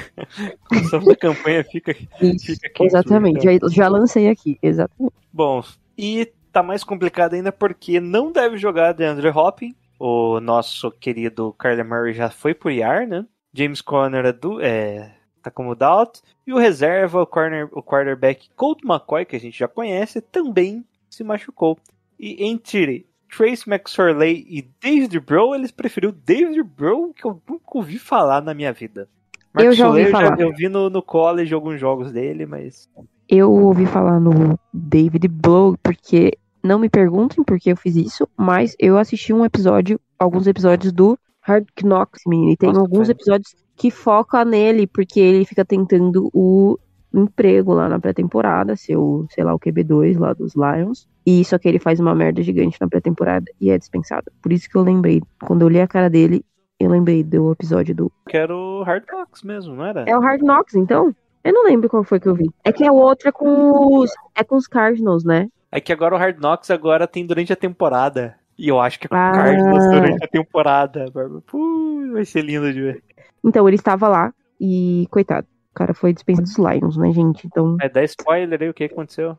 Só da campanha fica. Isso, Fica Kingsbury, exatamente. Já, já lancei aqui, exatamente. Bom, e tá mais complicado ainda porque não deve jogar DeAndre Hopkins. O nosso querido Kyler Murray já foi por IR, né? James Conner é, do, é, tá como doubt. E o reserva, o, corner, o quarterback Colt McCoy, que a gente já conhece, também se machucou. E entre Trace McSorley e David Bro, eles preferiram David Bro, que eu nunca ouvi falar na minha vida. Eu já ouvi McSorley falar. eu vi no, no college alguns jogos dele, mas Eu ouvi falar no David Blow, porque não me perguntem por que eu fiz isso, mas eu assisti um episódio, alguns episódios do Hard Knocks, menino, e tem Nossa, alguns episódios que foca nele, porque ele fica tentando o emprego lá na pré-temporada, ser o, sei lá, o QB2 lá dos Lions. E só que ele faz uma merda gigante na pré-temporada e é dispensado. Por isso que eu lembrei, quando eu li a cara dele, eu lembrei do episódio do que era o Hard Knocks mesmo, não era? é o Hard Knocks, então? Eu não lembro qual foi que eu vi. É que a outra é com os, é com os Cardinals, né? É que agora o Hard Knocks agora tem durante a temporada. E eu acho que com o Ah. Cardinals durante a temporada. Bárbara. Puh, vai ser lindo de ver. Então ele estava lá e, coitado, o cara foi dispensado dos Lions, né, gente? Então, É, dá spoiler aí o que aconteceu.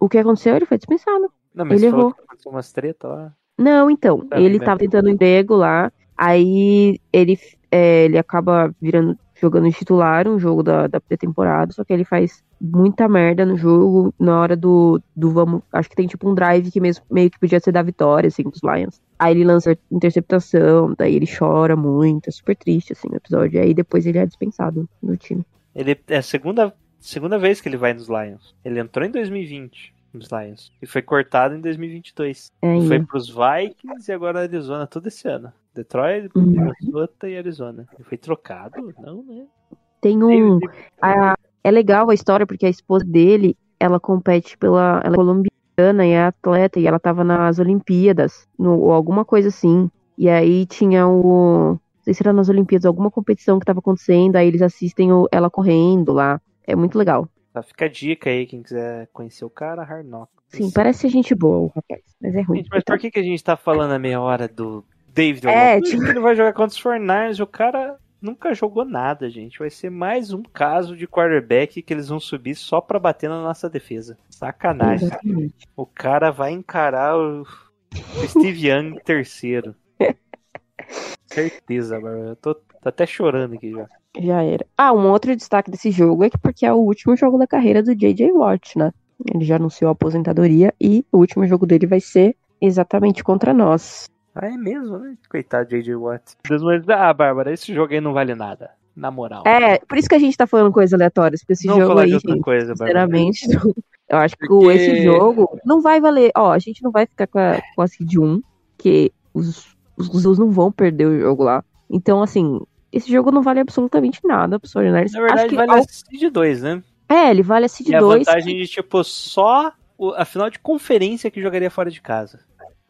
o que aconteceu? Ele foi dispensado. Não, mas Ele errou. aconteceu umas treta lá. Não, então, Tá ele bem, tava tentando emprego lá, aí ele, é, ele acaba virando, jogando de titular um jogo da, da pré-temporada, só que ele faz muita merda no jogo, na hora do, do vamos, acho que tem tipo um drive que mesmo, meio que podia ser da vitória, assim, dos Lions. Aí ele lança interceptação, daí ele chora muito, é super triste, assim, o episódio, aí depois ele é dispensado do time. Ele é a segunda, segunda vez que ele vai nos Lions. Ele entrou em 2020 nos Lions. E foi cortado em 2022. É, Foi pros Vikings e agora Arizona todo esse ano. Detroit, Uhum. Minnesota e Arizona. Ele foi trocado? Não, né? tem um, a- é legal a história porque a esposa dele, ela compete pela, ela é colombiana e é atleta e ela tava nas Olimpíadas, no, ou alguma coisa assim. E aí tinha o, não sei se era nas Olimpíadas, alguma competição que tava acontecendo, aí eles assistem o- ela correndo lá. É muito legal. Tá, fica a dica aí, quem quiser conhecer o cara, Hard Knocks. Sim, parece ser gente boa o rapaz, mas é ruim. Gente, mas por que, que a gente tá falando a meia hora do David É? Porque ele vai jogar contra os 49ers, o cara nunca jogou nada, gente. Vai ser mais um caso de quarterback que eles vão subir só pra bater na nossa defesa. Sacanagem. Exatamente. O cara vai encarar o Steve Young terceiro. Certeza, mano. Eu tô, tô até chorando aqui já. Já era. Ah, um outro destaque desse jogo é que porque é o último jogo da carreira do J.J. Watt, né? Ele já anunciou a aposentadoria e o último jogo dele vai ser exatamente contra nós. Ah, é mesmo, né? Coitado de J.J. Watt. Deus, mas, ah, Bárbara, esse jogo aí não vale nada. Na moral. É, por isso que a gente tá falando coisas aleatórias, porque esse Vamos jogo falar aí, de outra gente, coisa, Bárbara. sinceramente, eu acho que Porque- esse jogo não vai valer. Ó, a gente não vai ficar com a, com a seed 1, que os, os Gus não vão perder o jogo lá. Então, assim, esse jogo não vale absolutamente nada pro 49ers. Na verdade, acho que vale ao- a seed 2, né? É, ele vale a seed E a 2. vantagem de, tipo, só a final de conferência que jogaria fora de casa.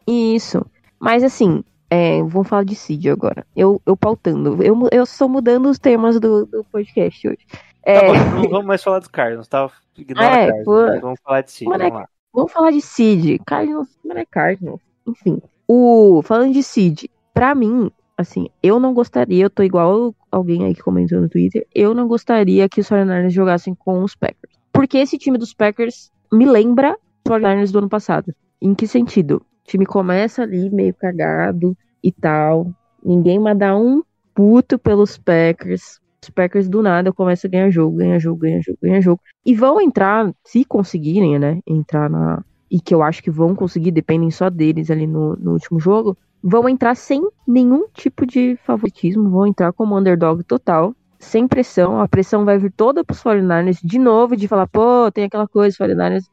Isso. Mas assim, É, vamos falar de Seed agora. Eu, eu pautando. Eu, eu só mudando os temas do, do podcast hoje. É, Tá bom, não vamos mais falar dos Cardinals, tá? Ignora É, Cardinals, pô. Vamos falar de Mano, vamos lá. Vamos falar de Seed. Cardinals, não é Cardinals. Enfim. O, falando de Seed, pra mim, assim, eu não gostaria, eu tô igual alguém aí que comentou no Twitter, eu não gostaria que os 49ers jogassem com os Packers. Porque esse time dos Packers me lembra os 49ers do ano passado. Em que sentido? Time começa ali meio cagado e tal. Ninguém manda um puto pelos Packers. Os Packers do nada começam a ganhar jogo, ganhar jogo, ganhar jogo, ganhar jogo. E vão entrar, se conseguirem, né? Entrar na. E que eu acho que vão conseguir, dependem só deles ali no, no último jogo. Vão entrar sem nenhum tipo de favoritismo. Vão entrar como underdog total. Sem pressão. A pressão vai vir toda pros 49ers de novo, de falar, pô, tem aquela coisa, 49ers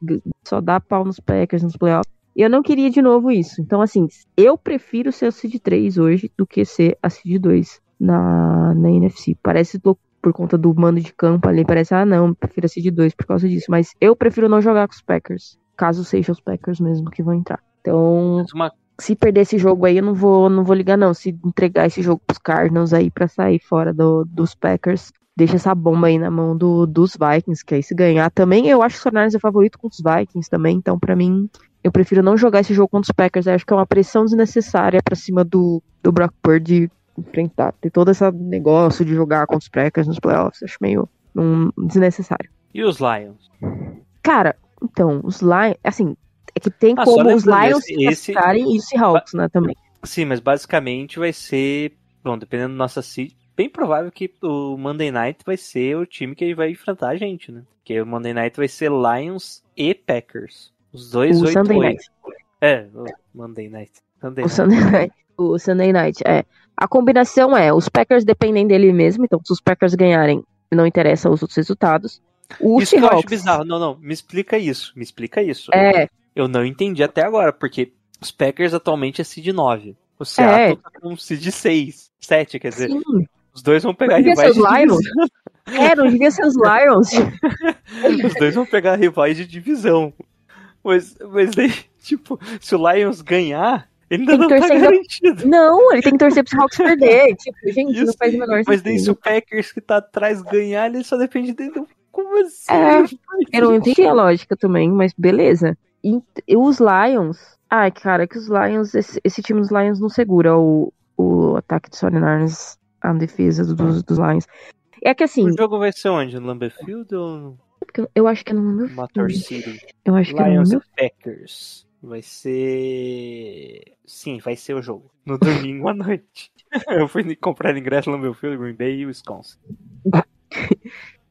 só dá pau nos Packers nos playoffs. E eu não queria de novo isso. Então, assim, eu prefiro ser a Seed 3 hoje do que ser a Seed 2 na, na NFC. Parece louco por conta do mando de campo ali, parece, ah, não, prefiro a Seed 2 por causa disso. Mas eu prefiro não jogar com os Packers, caso seja os Packers mesmo que vão entrar. Então, uma se perder esse jogo aí, eu não vou, não vou ligar, não. Se entregar esse jogo pros Cardinals aí pra sair fora do- dos Packers, deixa essa bomba aí na mão do- dos Vikings, que aí se ganhar também, eu acho que o Fortnite é favorito com os Vikings também, então pra mim, eu prefiro não jogar esse jogo contra os Packers. Eu acho que é uma pressão desnecessária pra cima do, do Brock Purdy enfrentar. Ter todo esse negócio de jogar contra os Packers nos playoffs, acho meio um, desnecessário. E os Lions? Cara, então, os Lions, assim, é que tem Ah, como os Lions esse- se esse- e os Seahawks, né, também. Sim, mas basicamente vai ser. Bom, dependendo da nossa seed, bem provável que o Monday Night vai ser o time que vai enfrentar a gente, né? Porque o Monday Night vai ser Lions e Packers. Os dois O 8 Sunday 8. Night. É, o Monday Night. Sunday O Night. Sunday Night. O Sunday Night, é. A combinação é, os Packers dependem dele mesmo, então se os Packers ganharem, não interessa os outros resultados. O Isso que eu acho Seahawks, bizarro. Não, não, me explica isso. Me explica isso. é, Eu não entendi até agora, porque os Packers atualmente é seed 9. O Seattle É. tá com seed 6, 7, quer dizer, sim. os dois vão pegar Devia rivais de Lions. divisão. É, não devia ser os Lions. Os dois vão pegar rivais de divisão. Mas, mas daí, tipo, se o Lions ganhar, ele ainda não tá garantido. Não, ele tem que torcer pro Seahawks perder. Tipo, gente, não Isso, faz o menor Mas daí se o sentido. Packers que tá atrás ganhar, ele só depende dele. Como assim? É, Não Eu não sentido. entendi a lógica também, mas beleza. E, e os Lions. Ai, cara, que os Lions. Esse, esse time dos Lions não segura o, o ataque dos 49ers, a defesa do- dos, dos Lions. É que assim, O jogo vai ser onde? No Lambeau Field ou no eu acho que é no meu Motor City? Eu acho que é no meu Packers. Vai ser. Sim, vai ser o jogo. No domingo à noite. Eu fui comprar ingresso no meu filme, Green Bay e Wisconsin.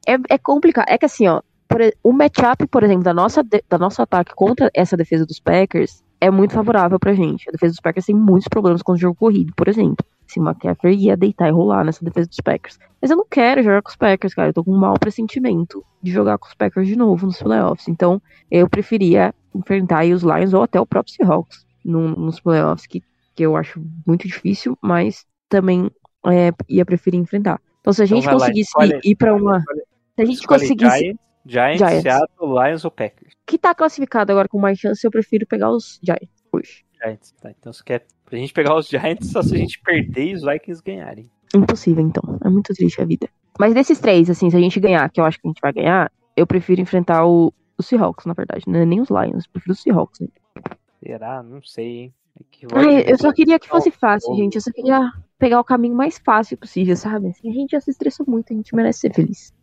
É, é complicado. É que assim, ó, por o matchup, por exemplo, da nossa, da nosso ataque contra essa defesa dos Packers é muito favorável pra gente. A defesa dos Packers tem muitos problemas com o jogo corrido, por exemplo. Se o McCaffrey ia deitar e rolar nessa defesa dos Packers. Mas eu não quero jogar com os Packers, cara. Eu tô com um mau pressentimento de jogar com os Packers de novo nos playoffs. Então, eu preferia enfrentar aí os Lions ou até o próprio Seahawks no- nos playoffs, que, que eu acho muito difícil, mas também é, ia preferir enfrentar. Então, se a Então gente lá, conseguisse escolhe- ir pra uma. Se a gente Escolhe conseguisse. Giants, Giants, Giants. Seattle, Lions ou Packers? Que tá classificado agora com mais chance, eu prefiro pegar os Giants hoje. Giants, tá. Então você quer. Pra gente pegar os Giants só se a gente perder e os Vikings ganharem. Impossível, então. É muito triste a vida. Mas desses três, assim, se a gente ganhar, que eu acho que a gente vai ganhar, eu prefiro enfrentar o, os Seahawks, na verdade. Não é nem os Lions, eu prefiro os Seahawks. Né? Será? Não sei, hein? É que Ai, eu só queria que fosse fácil, Bom. gente. Eu só queria pegar o caminho mais fácil possível, sabe? Assim, a gente já se estressou muito, a gente merece ser feliz.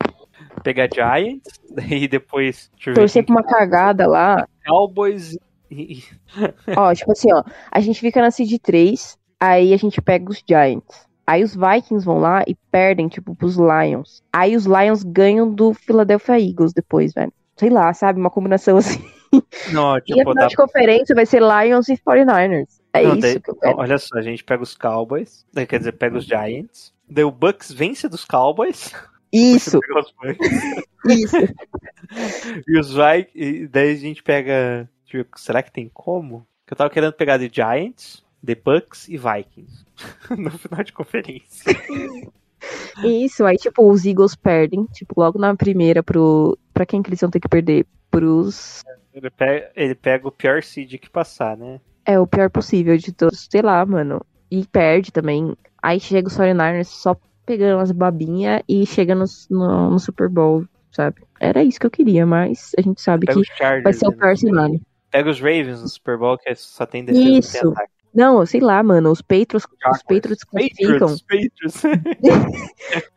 pegar Giants, daí depois. Torcer pra uma cagada lá. Cowboys e. e- Ó, tipo assim, ó. A gente fica na seed 3, aí a gente pega os Giants. Aí os Vikings vão lá e perdem, tipo, pros Lions. Aí os Lions ganham do Philadelphia Eagles depois, velho. Sei lá, sabe? Uma combinação assim. Não, E a tipo, final dá de conferência vai ser Lions e 49ers. É Não, isso daí- que eu quero. Olha só, a gente pega os Cowboys, daí quer dizer, pega os Giants, daí o Bucks vence dos Cowboys, Isso, os isso. e os Vikings, daí a gente pega, será que tem como? Que eu tava querendo pegar de Giants, The Bucks e Vikings, no final de conferência. Isso, aí, tipo, os Eagles perdem, tipo, logo na primeira pro. Pra quem que eles vão ter que perder? Pros. Ele pega, ele pega o pior seed que passar, né? É o pior possível de todos. Sei lá, mano. e perde também. Aí chega o 49ers só pegando as babinhas e chega no, no, no Super Bowl, sabe? Era isso que eu queria, mas a gente sabe Pega que vai ser o né? pior cenário. Pega os Ravens no Super Bowl, que só tem defesa Isso. ataque. Não, sei lá, mano, os Patriots, os. Patriots classificam. Patriots.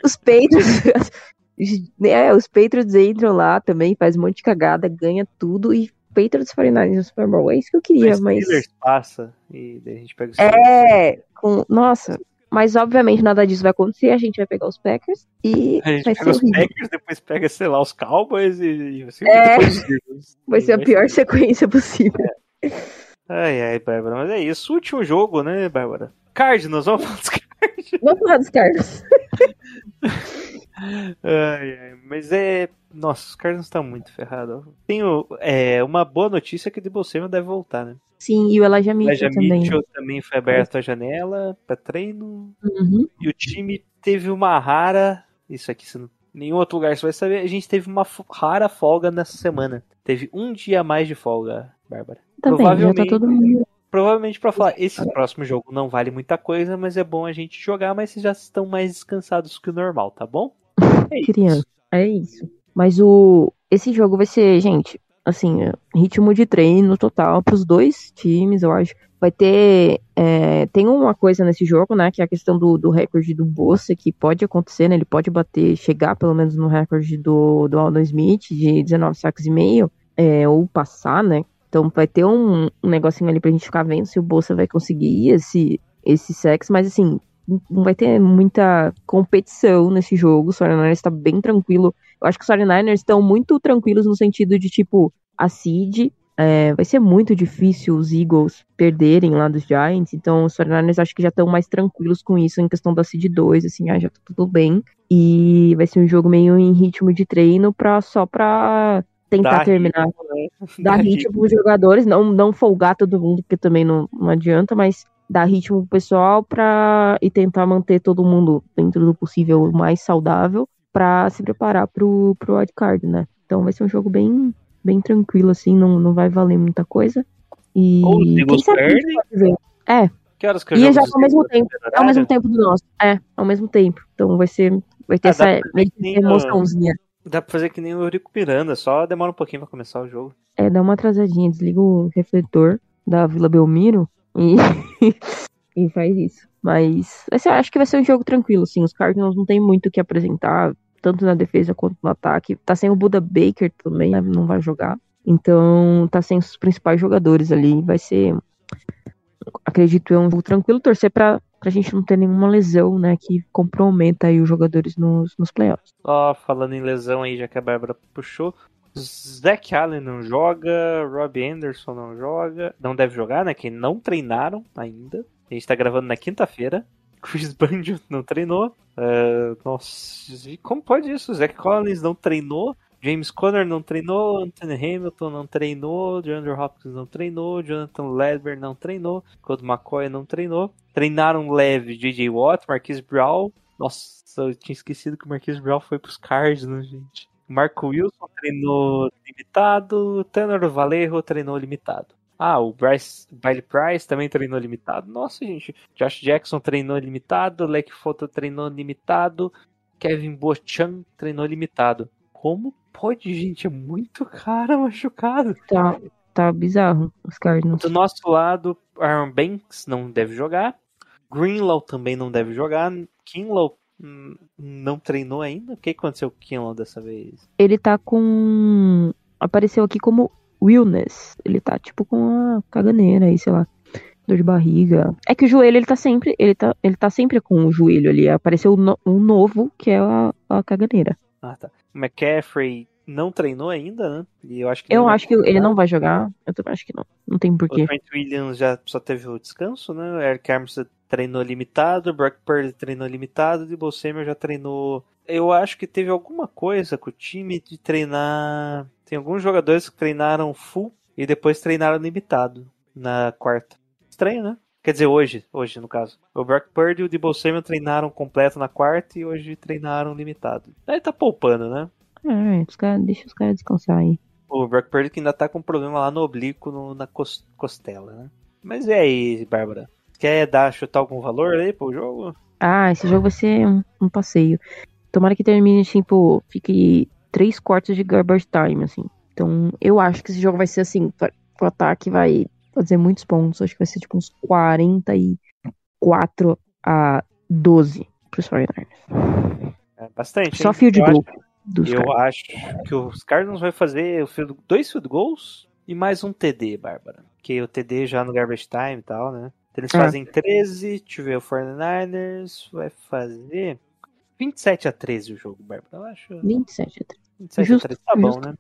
Os Patriots. é, os Patriots entram lá também, faz um monte de cagada, ganha tudo e Patriots 49ers no Super Bowl. É isso que eu queria, Mas mas. Passa e daí a gente pega os. É, com. Nossa. Mas obviamente nada disso vai acontecer, a gente vai pegar os Packers e A gente vai pega os horrível. Packers, depois pega, sei lá, os Cowboys e, assim, É. Vai ser a pior sequência possível. Ai, ai, Bárbara, mas é isso. Último jogo, né, Bárbara? Cardinals, vamos falar dos Cardinals. Vamos falar dos Cardinals. Ai, ai, mas é. Nossa, os Cardinals estão muito ferrados. Tenho é, uma boa notícia que o Debo Samuel deve voltar, né? Sim, e o Elijah Mitchell Elijah também. Mitchell também foi aberto a janela para treino. Uhum. E o time teve uma rara. Isso aqui, você não, nenhum outro lugar você vai saber. A gente teve uma rara folga nessa semana. Teve um dia a mais de folga, Bárbara. Tá bem, já tá Provavelmente- todo mundo. Provavelmente pra falar, esse próximo jogo não vale muita coisa, mas é bom a gente jogar, mas vocês já estão mais descansados que o normal, tá bom? É isso. Criança. É isso. Mas o. Esse jogo vai ser, gente, assim, ritmo de treino total pros dois times, eu acho. Vai ter. é, tem uma coisa nesse jogo, né? Que é a questão do, do recorde do Bossa, que pode acontecer, né? Ele pode bater, chegar pelo menos no recorde do, do Aldon Smith, de 19 sacos e meio, é, ou passar, né? Então vai ter um, um negocinho ali pra gente ficar vendo se o Bolsa vai conseguir esse, esse sexo, mas assim, não vai ter muita competição nesse jogo. O 49ers tá bem tranquilo. Eu acho que os 49ers estão muito tranquilos no sentido de, tipo, a seed. é, vai ser muito difícil os Eagles perderem lá dos Giants, então os 49ers acho que já estão mais tranquilos com isso em questão da seed 2, assim, ah, já tá tudo bem. E vai ser um jogo meio em ritmo de treino pra, só pra tentar Dá terminar ritmo, né? dar ritmo pros jogadores, não, não folgar todo mundo, porque também não, não adianta, mas dar ritmo pro pessoal pra, e tentar manter todo mundo dentro do possível mais saudável pra se preparar pro, pro wildcard, né? Então vai ser um jogo bem, bem tranquilo, assim, não, não vai valer muita coisa. E Ou os quem sabe ver. É, Que horas que e jogo já dos ao mesmo tempo, é ao mesmo tempo do nosso. É, ao mesmo tempo. Então vai ser, vai ter Ah, essa emoçãozinha. Dá pra fazer que nem o Eurico Miranda, só demora um pouquinho pra começar o jogo. É, dá uma atrasadinha, desliga o refletor da Vila Belmiro e, e faz isso. Mas acho que vai ser um jogo tranquilo, assim. Os Cardinals não tem muito o que apresentar, tanto na defesa quanto no ataque. Tá sem o Buda Baker também, né, não vai jogar. Então tá sem os principais jogadores ali. Vai ser, acredito eu, um jogo tranquilo. Torcer pra, pra gente não ter nenhuma lesão, né, que comprometa aí os jogadores nos, nos playoffs. Só falando em lesão aí, já que a Bárbara puxou. Zach Allen não joga, Robbie Anderson não joga, não deve jogar, né? Que não treinaram ainda. A gente tá gravando na quinta-feira. Chris Banjo não treinou. É, nossa, como pode isso? Zach Collins não treinou. James Conner não treinou, Anthony Hamilton não treinou, DeAndre Hopkins não treinou, Jonathan Ledber não treinou, Colt McCoy não treinou. Treinaram leve J.J. Watt, Marquise Brown. Nossa, eu tinha esquecido que o Marquise Brown foi pros Cardinals, gente. Marco Wilson treinou limitado, Tanner Valerro treinou limitado. Ah, o Bryce, Billy Price também treinou limitado. Nossa, gente. Josh Jackson treinou limitado, Leque Foto treinou limitado, Kevin Bochan treinou limitado. Como pode, gente? É muito cara machucado. Tá, tá bizarro os Cardinals. Do nosso lado, Aaron Banks não deve jogar. Greenlaw também não deve jogar. Kinlaw não treinou ainda. O que aconteceu com o Kinlaw dessa vez? ele tá com. Apareceu aqui como Willness. Ele tá tipo com a caganeira aí, sei lá. Dor de barriga. É que o joelho, ele tá sempre. Ele tá, ele tá sempre com o joelho ali. Apareceu um no- um novo, que é a, a caganeira. Ah, tá. O McCaffrey não treinou ainda, né? E eu acho que Eu acho que ele não vai jogar. Eu também acho que não. Não tem O porquê. Trent Williams já só teve o descanso, né? O Eric Armstead treinou limitado, o Brock Purdy treinou limitado, e o Samuel já treinou. Eu acho que teve alguma coisa com o time de treinar. Tem alguns jogadores que treinaram full e depois treinaram limitado na quarta. Estranho, né? Quer dizer, hoje, hoje no caso. O Brock Purdy e o Debo Samuel treinaram completo na quarta e hoje treinaram limitado. Aí tá poupando, né? É, os cara, deixa os caras descansar aí. O Brock Purdy que ainda tá com problema lá no oblíquo, no- na cos- costela, né? Mas e aí, Bárbara? Quer dar, chutar algum valor aí pro jogo? Ah, esse jogo vai ser um, um passeio. Tomara que termine, tipo, fique três quartos de garbage time, assim. Então, eu acho que esse jogo vai ser assim, o ataque vai fazer muitos pontos. Acho que vai ser tipo uns 44 a 12 pros 49ers. É bastante. Só hein? field Eu goal acho- Eu acho que os Cardinals vai fazer field- dois field goals e mais um TD, Bárbara. Que o TD já no garbage time e tal, né? Então eles É. fazem 13, tiver o 49ers, vai fazer 27 a 13 o jogo, Bárbara. Eu acho. 27 a 13. 27 Justo, a 13 tá bom, justo. né?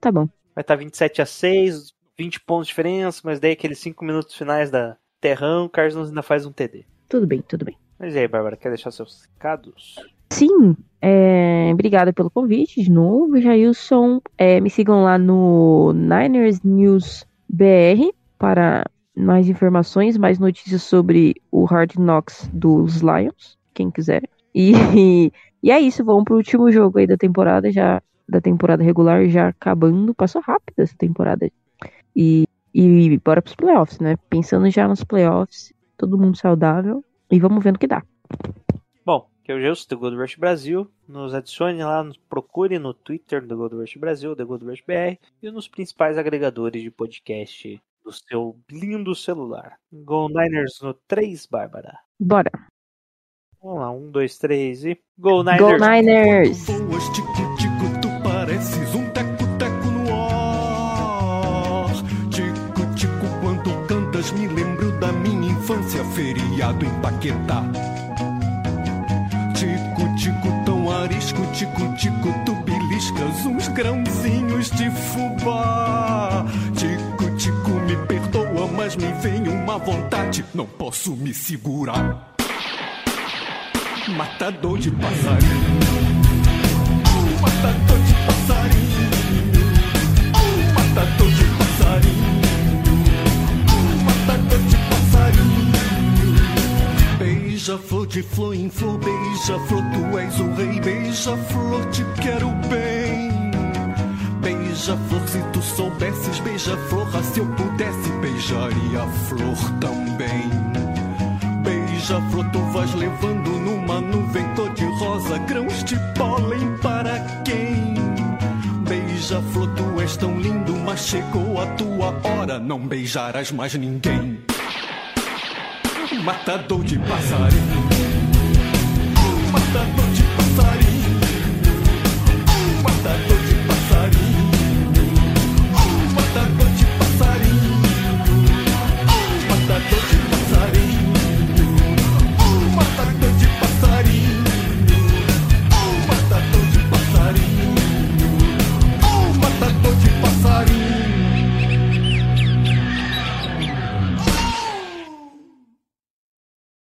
Tá bom. Vai estar 27 a 6, 20 pontos de diferença, mas daí aqueles 5 minutos finais da Terrão, o Cardinals ainda faz um TD. Tudo bem, tudo bem. Mas e aí, Bárbara, quer deixar seus recados? Sim, é, obrigada pelo convite de novo, Jailson. É, me sigam lá no Niners News BR para mais informações, mais notícias sobre o Hard Knocks dos Lions, quem quiser. E, e é isso, vamos pro último jogo aí da temporada, já da temporada regular já acabando. Passou rápido essa temporada. E, e bora pros playoffs, né? Pensando já nos playoffs, todo mundo saudável. E vamos vendo o que dá. Bom, que é o Gelson do Gold Rush Brasil. Nos adicione lá, nos procure no Twitter do Gold Rush Brasil, The Gold Rush BR, e nos principais agregadores de podcast do seu lindo celular. Go Niners no 3, Bárbara. Bora. Vamos lá, 1, 2, 3 e. Go Go Niners! Niners! Quando voas, tico-tico, tu pareces um teco-teco no ar. Tico-tico, quando cantas, me lembro da minha infância, feriado em Paquetá. Tico-tico, tão arisco, tico-tico, tu beliscas uns grãozinhos de fubá. Me vem uma vontade, não posso me segurar. Matador de passarinho. Oh, matador de passarinho. Oh, matador de passarinho. Oh, matador de passarinho. Beija-flor de flor em flor, beija-flor, tu és o rei. Beija-flor, te quero bem. Beija-flor, se tu soubesses, beija-flor, ah, se eu pudesse, beijaria a flor também. Beija-flor, tu vais levando numa nuvem cor de rosa grãos de pólen para quem? Beija-flor, tu és tão lindo, mas chegou a tua hora, não beijarás mais ninguém. Matador de passarinho,